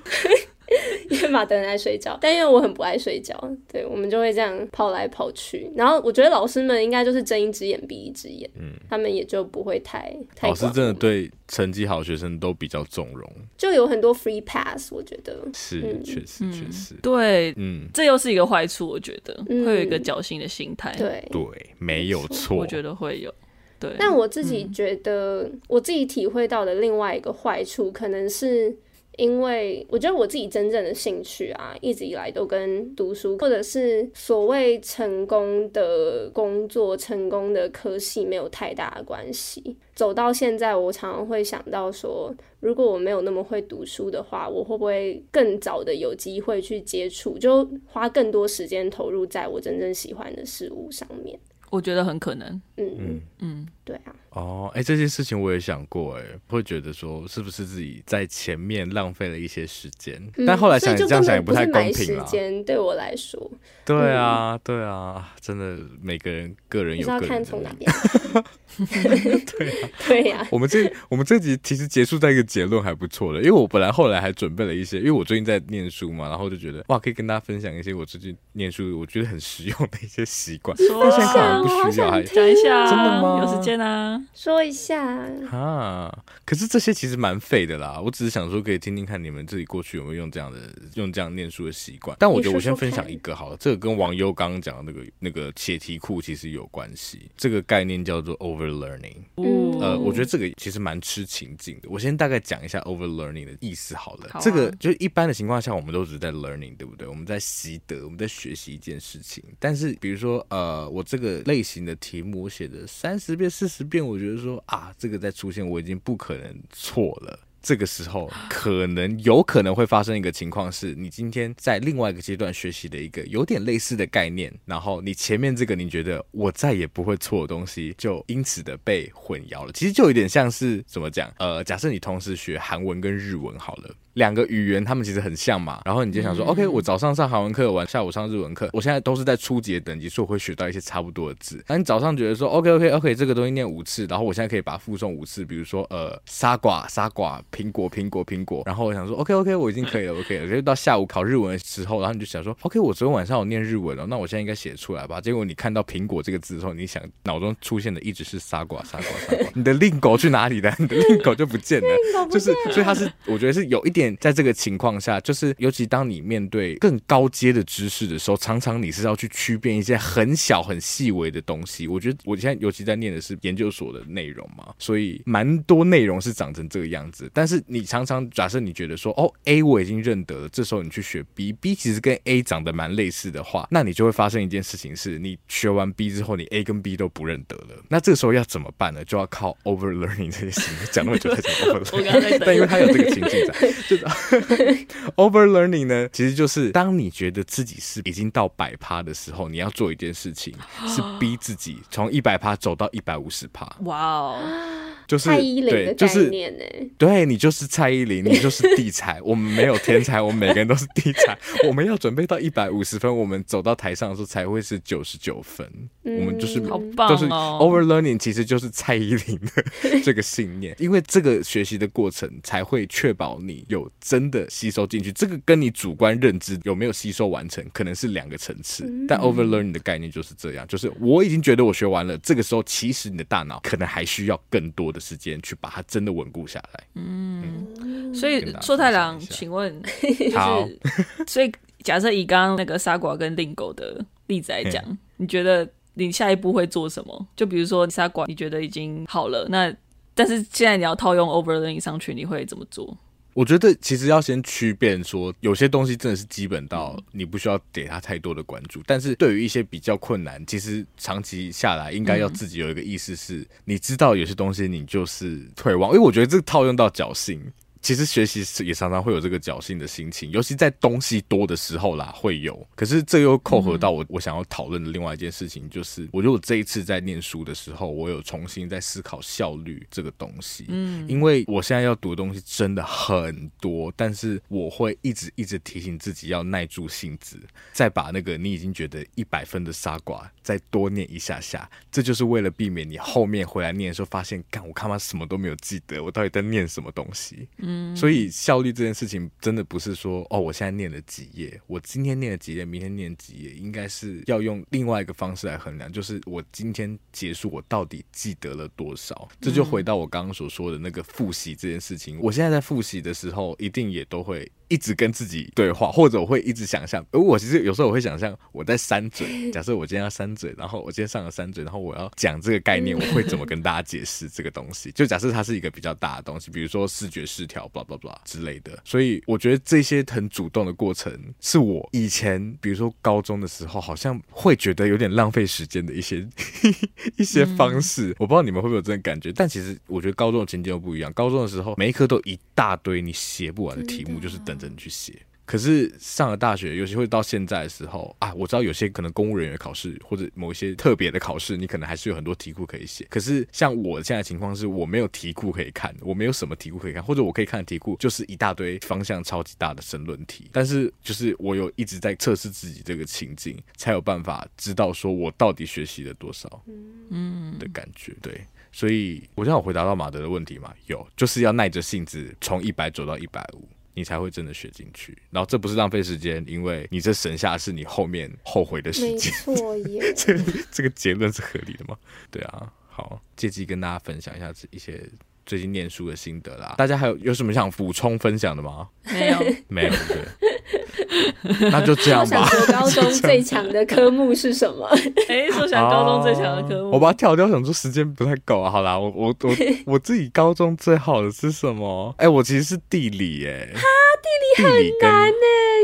因为马德很爱睡觉，但因为我很不爱睡觉，对，我们就会这样跑来跑去。然后我觉得老师们应该就是睁一只眼闭一只眼，嗯，他们也就不会太太。老师真的对成绩好学生都比较纵容，就有很多 free pass，我觉得。是，确实确实，对，嗯，这又是一个坏处，我觉得会有一个侥幸的心态，对。对，没有错，我觉得会有。对，但我自己觉得，嗯、我自己体会到的另外一个坏处，可能是因为我觉得我自己真正的兴趣啊，一直以来都跟读书或者是所谓成功的工作、成功的科系没有太大的关系。走到现在，我常常会想到说，如果我没有那么会读书的话，我会不会更早的有机会去接触，就花更多时间投入在我真正喜欢的事物上面？我觉得很可能。嗯嗯嗯，对啊。哦，哎、欸，这件事情我也想过，哎，会觉得说是不是自己在前面浪费了一些时间？嗯、但后来想，这样想也不太公平了。时间对我来说，对啊，嗯、对啊，真的，每个人个人有个人看从哪边。(laughs) 对啊，(laughs) 对呀。我们这我们这集其实结束在一个结论还不错的，因为我本来后来还准备了一些，因为我最近在念书嘛，然后就觉得哇，可以跟大家分享一些我最近念书我觉得很实用的一些习惯。说现在可能不需要，还讲一下，真的吗？有时间啊，说一下啊。可是这些其实蛮废的啦，我只是想说可以听听看你们自己过去有没有用这样的用这样念书的习惯。但我觉得我先分享一个好了，这个跟王优刚刚讲的那个那个写题库其实有关系。这个概念叫做 overlearning。嗯、呃，我觉得这个其实蛮吃情境的。我先大概讲一下 overlearning 的意思好了。好啊、这个就是一般的情况下，我们都只是在 learning，对不对？我们在习得，我们在学习一件事情。但是比如说，呃，我这个类型的题目我写的三十遍、四十遍，我觉得说啊，这个再出现我已经不可能错了。这个时候 (gasps) 可能有可能会发生一个情况，是你今天在另外一个阶段学习的一个有点类似的概念，然后你前面这个你觉得我再也不会错的东西，就因此的被混淆了。其实就有点像是怎么讲？呃，假设你同时学韩文跟日文好了。两个语言，他们其实很像嘛。然后你就想说、嗯、，OK，我早上上韩文课，晚下午上日文课。我现在都是在初级的等级，所以我会学到一些差不多的字。那你早上觉得说，OK，OK，OK，okay, okay, okay, 这个东西念五次，然后我现在可以把它附送五次。比如说，呃，沙瓜，沙瓜，苹果，苹果，苹果。然后我想说，OK，OK，OK, OK, 我已经可以了，OK 了。就到下午考日文的时候，然后你就想说，OK，我昨天晚上有念日文了，那我现在应该写出来吧。结果你看到苹果这个字的时候，你想脑中出现的一直是沙瓜，沙瓜，沙瓜。(laughs) 你的 lingo 去哪里了？你的 lingo 就 (laughs) 不见了。就是，所以它是，我觉得是有一点在这个情况。下就是，尤其当你面对更高阶的知识的时候，常常你是要去区辨一些很小很细微的东西。我觉得我现在尤其在念的是研究所的内容嘛，所以蛮多内容是长成这个样子。但是你常常假设你觉得说，哦，A 我已经认得了，这时候你去学 B，B 其实跟 A 长得蛮类似的话，那你就会发生一件事情，是你学完 B 之后，你 A 跟 B 都不认得了。那这个时候要怎么办呢？就要靠 overlearning 这些事情。讲那么久才讲 (laughs) overlearning，但因为他有这个情境在，(laughs) 就是 (laughs) Overlearning 呢，其实就是当你觉得自己是已经到百趴的时候，你要做一件事情，(gasps) 是逼自己从一百趴走到一百五十趴。哇哦！就是蔡依林的概念呢？对，你就是蔡依林，你就是地才。(laughs) 我们没有天才，我们每个人都是地才。(laughs) 我们要准备到一百五十分，我们走到台上的时候才会是九十九分。嗯、我们就是好棒、哦，就是 Overlearning，其实就是蔡依林的这个信念。因为这个学习的过程才会确保你有真的吸收进去。这个跟你主观认知有没有吸收完成，可能是两个层次。嗯、但 Overlearning 的概念就是这样，就是我已经觉得我学完了，这个时候其实你的大脑可能还需要更多的。时间去把它真的稳固下来。嗯，嗯，所以硕太郎，请问，就是，好 (laughs) 所以假设以刚刚那个沙寡跟令狗的例子来讲，你觉得你下一步会做什么？就比如说沙寡，你觉得已经好了，那但是现在你要套用 overlearning 上去，你会怎么做？我觉得其实要先区辨说，有些东西真的是基本到你不需要给他太多的关注，但是对于一些比较困难，其实长期下来应该要自己有一个意识是，你知道有些东西你就是退网，因为我觉得这个套用到侥幸。其实学习也常常会有这个侥幸的心情，尤其在东西多的时候啦，会有。可是这又扣合到我我想要讨论的另外一件事情，就是我觉得我这一次在念书的时候，我有重新在思考效率这个东西。嗯，因为我现在要读的东西真的很多，但是我会一直一直提醒自己要耐住性子，再把那个你已经觉得一百分的傻瓜再多念一下下。这就是为了避免你后面回来念的时候发现，干我他妈什么都没有记得，我到底在念什么东西。嗯，所以效率这件事情真的不是说哦，我现在念了几页，我今天念了几页，明天念几页，应该是要用另外一个方式来衡量，就是我今天结束，我到底记得了多少？这就回到我刚刚所说的那个复习这件事情。我现在在复习的时候，一定也都会。一直跟自己对话，或者我会一直想象。而我其实有时候我会想象我在三嘴。假设我今天要三嘴，然后我今天上了三嘴，然后我要讲这个概念，我会怎么跟大家解释这个东西？就假设它是一个比较大的东西，比如说视觉失调，blah blah blah 之类的。所以我觉得这些很主动的过程，是我以前比如说高中的时候，好像会觉得有点浪费时间的一些 (laughs) 一些方式。我不知道你们会不会有这种感觉，但其实我觉得高中的情节又不一样。高中的时候，每一科都一大堆你写不完的题目，就是等。着你去写，可是上了大学，尤其会到现在的时候啊，我知道有些可能公务人员考试或者某一些特别的考试，你可能还是有很多题库可以写。可是像我现在情况是，我没有题库可以看，我没有什么题库可以看，或者我可以看的题库就是一大堆方向超级大的申论题。但是就是我有一直在测试自己这个情境，才有办法知道说我到底学习了多少，嗯的感觉。对，所以我现在有回答到马德的问题嘛？有，就是要耐着性子从一百走到一百五。你才会真的学进去，然后这不是浪费时间，因为你这省下是你后面后悔的时间。没错耶，(laughs) 这这个结论是合理的吗？对啊，好，借机跟大家分享一下一些最近念书的心得啦。大家还有有什么想补充分享的吗？没有，(laughs) 没有，对，(laughs) 那就这样吧。想说 (laughs) 高中最强的科目是什么？哎，说想高中最强的科目，我把它跳掉，想说时间不太够啊。好啦，我我我我自己高中最好的是什么？哎，我其实是地理，哎。哈地理很难呢，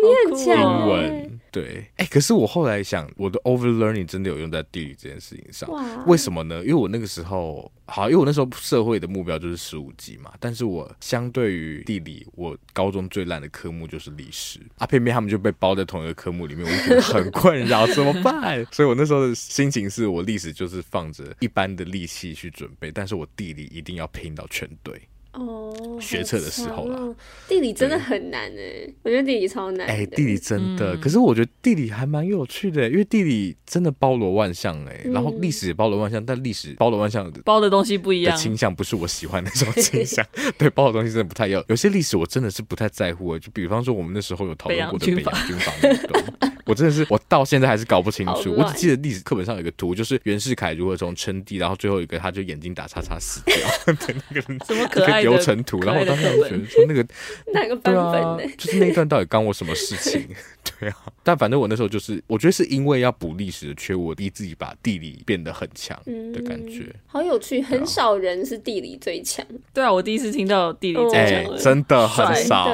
你很强。英文对，哎，可是我后来想，我的 overlearning 真的有用在地理这件事情上。为什么呢？因为我那个时候，好，因为我那时候社会的目标就是十五级嘛。但是我相对于地理，我高中最烂的科目就是历史啊，偏偏他们就被包在同一个科目里面，我就觉得很困扰，怎么办？(laughs) 所以我那时候的心情是我历史就是放着一般的力气去准备，但是我地理一定要拼到全对。哦，学测的时候了，地理真的很难哎，我觉得地理超难。哎，地理真的，可是我觉得地理还蛮有趣的，因为地理真的包罗万象哎，然后历史也包罗万象，但历史包罗万象的包的东西不一样，倾向不是我喜欢的那种倾向，(laughs) 对，包的东西真的不太一样。有些历史我真的是不太在乎哎，就比方说我们那时候有讨论过的北洋军阀运动，我真的是我到现在还是搞不清楚，我只记得历史课本上有一个图，就是袁世凯如何从称帝，然后最后一个他就眼睛打叉叉死掉，(laughs) 的那个什么可爱流程图，然后我当时觉得说那个 (laughs) 那个版本呢？就是那一段到底干我什么事情？(laughs) 对啊，但反正我那时候就是，我觉得是因为要补历史的缺，我逼自己把地理变得很强的感觉。好有趣，很少人是地理最强。对啊，我第一次听到地理最强的，真的很少。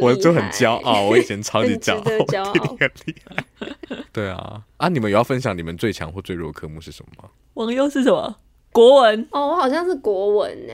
我就很骄傲，我以前超级骄傲，骄傲，很厉害。(laughs) 对啊，啊，你们有要分享你们最强或最弱科目是什么吗？网优是什么？国文哦，我好像是国文呢。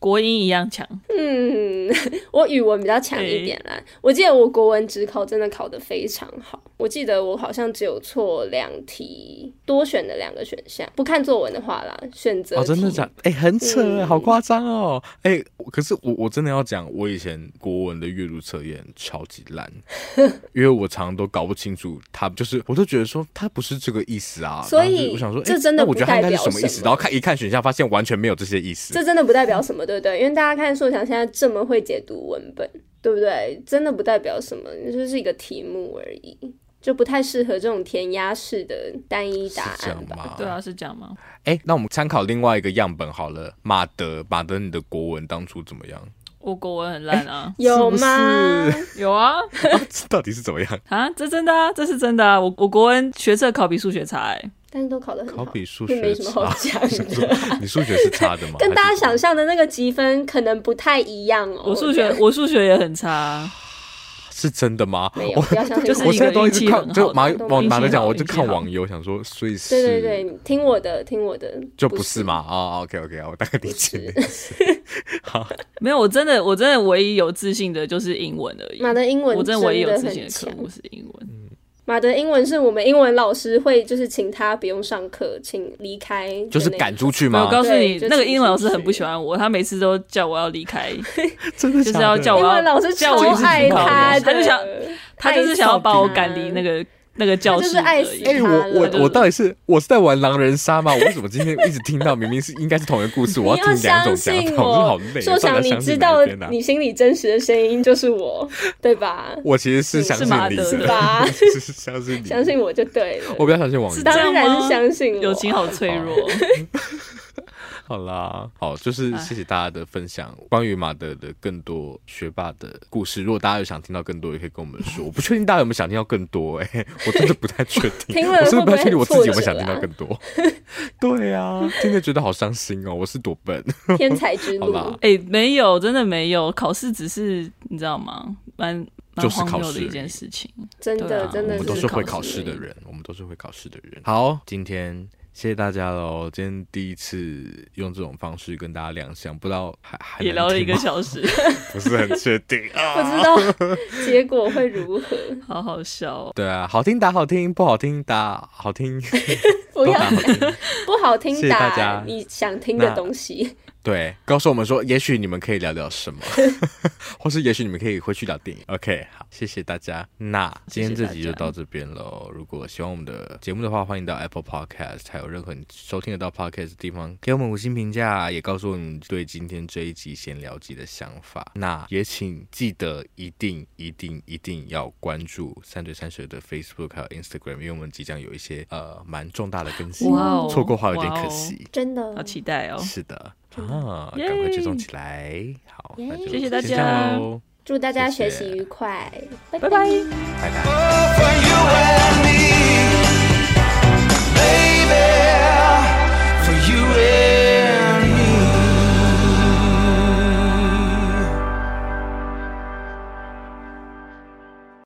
国英一样强，嗯，(laughs) 我语文比较强一点啦。欸、我记得我国文只考真的考得非常好，我记得我好像只有错两题，多选的两个选项，不看作文的话啦，选择哦，真的假？哎、欸，很扯，嗯、好夸张哦。哎、欸，可是我我真的要讲，我以前国文的阅读测验超级烂，(laughs) 因为我常常都搞不清楚，他就是我都觉得说他不是这个意思啊。所以我想说，这真的不代表什么意思？然后看一看选项，发现完全没有这些意思。这真的不代表什么。对对，因为大家看硕强现在这么会解读文本，对不对？真的不代表什么，就是一个题目而已，就不太适合这种填鸭式的单一答案吧？对啊，是这样吗？哎，那我们参考另外一个样本好了。马德，马德，你的国文当初怎么样？(laughs) 我国文很烂啊，有吗？(laughs) 有啊，(laughs) 这到底是怎么样啊？这真的啊，这是真的啊！我我国文学测考比数学差哎。但是都考得很好，考比数学没什么好讲 (laughs) 的。你数学是差的吗？(laughs) 跟大家想象的那个积分可能不太一样哦。我数学我数学也很差，(sighs) 是真的吗？没有，不要相信。就是我现在都一直看，就马网马德讲，我就看网友想说，所以是。对对对，听我的，听我的，就不是嘛？啊，OK OK，我大概理解。(laughs) 好，没有，我真的我真的唯一有自信的就是英文而已。马的英文，我真的唯一有自信的科目是英文。马德英文是我们英文老师会就是请他不用上课，请离开，就是赶出去吗？我告诉你，那个英文老师很不喜欢我，他每次都叫我要离开，(laughs) 真的就是要叫我要。英文老师超爱他，他就想，他就是想要把我赶离那个那个教室。哎、欸，我我我到底是我是在玩狼人杀吗？(laughs) 我为什么今天一直听到明明是应该是同一个故事，(laughs) 我要听两种讲法，我好累。说想你知道你心里真实的声音就是我，对吧？(laughs) 我其实是相信你的，是吧？是相信你，相信我就对了。我比较相信网友，当然是相信我。友情好脆弱。好啦，好，就是谢谢大家的分享，关于马德的更多学霸的故事。如果大家有想听到更多，也可以跟我们说。(laughs) 我不确定大家有没有想听到更多、欸，哎，我真的不太确定。(laughs) 听了我是不是不太确定我自己有没有想听到更多？(laughs) 对、啊，听着觉得好伤心哦。我是多笨，天才之路。哎、欸，没有，真的没有。考试只是你知道吗？蛮就是考试的一件事情。真的，真的，我们都是会考试的人，我们都是会考试的人。好，今天。谢谢大家喽！今天第一次用这种方式跟大家亮相，不知道还还也聊了一个小时，(laughs) 不是很确定，(laughs) 不知道结果会如何，(laughs) 好好笑哦。对啊，好听打好听，不好听打好听，不要。不好听打，你想听的东西。对，告诉我们说，也许你们可以聊聊什么，(laughs) 或是也许你们可以回去聊电影。OK，好，谢谢大家。那今天这集就到这边喽。如果喜欢我们的节目的话，欢迎到 Apple Podcast，还有任何你收听得到 Podcast 的地方，给我们五星评价，也告诉我们对今天这一集闲聊集的想法。那也请记得一定一定一定要关注三嘴三舌的 Facebook 还有 Instagram，因为我们即将有一些呃蛮重大的更新，错、wow, 过话有点可惜，wow, 真的好期待哦。是的。啊，赶快追踪起来。好，谢谢大家，祝大家学习愉快，拜拜，拜拜。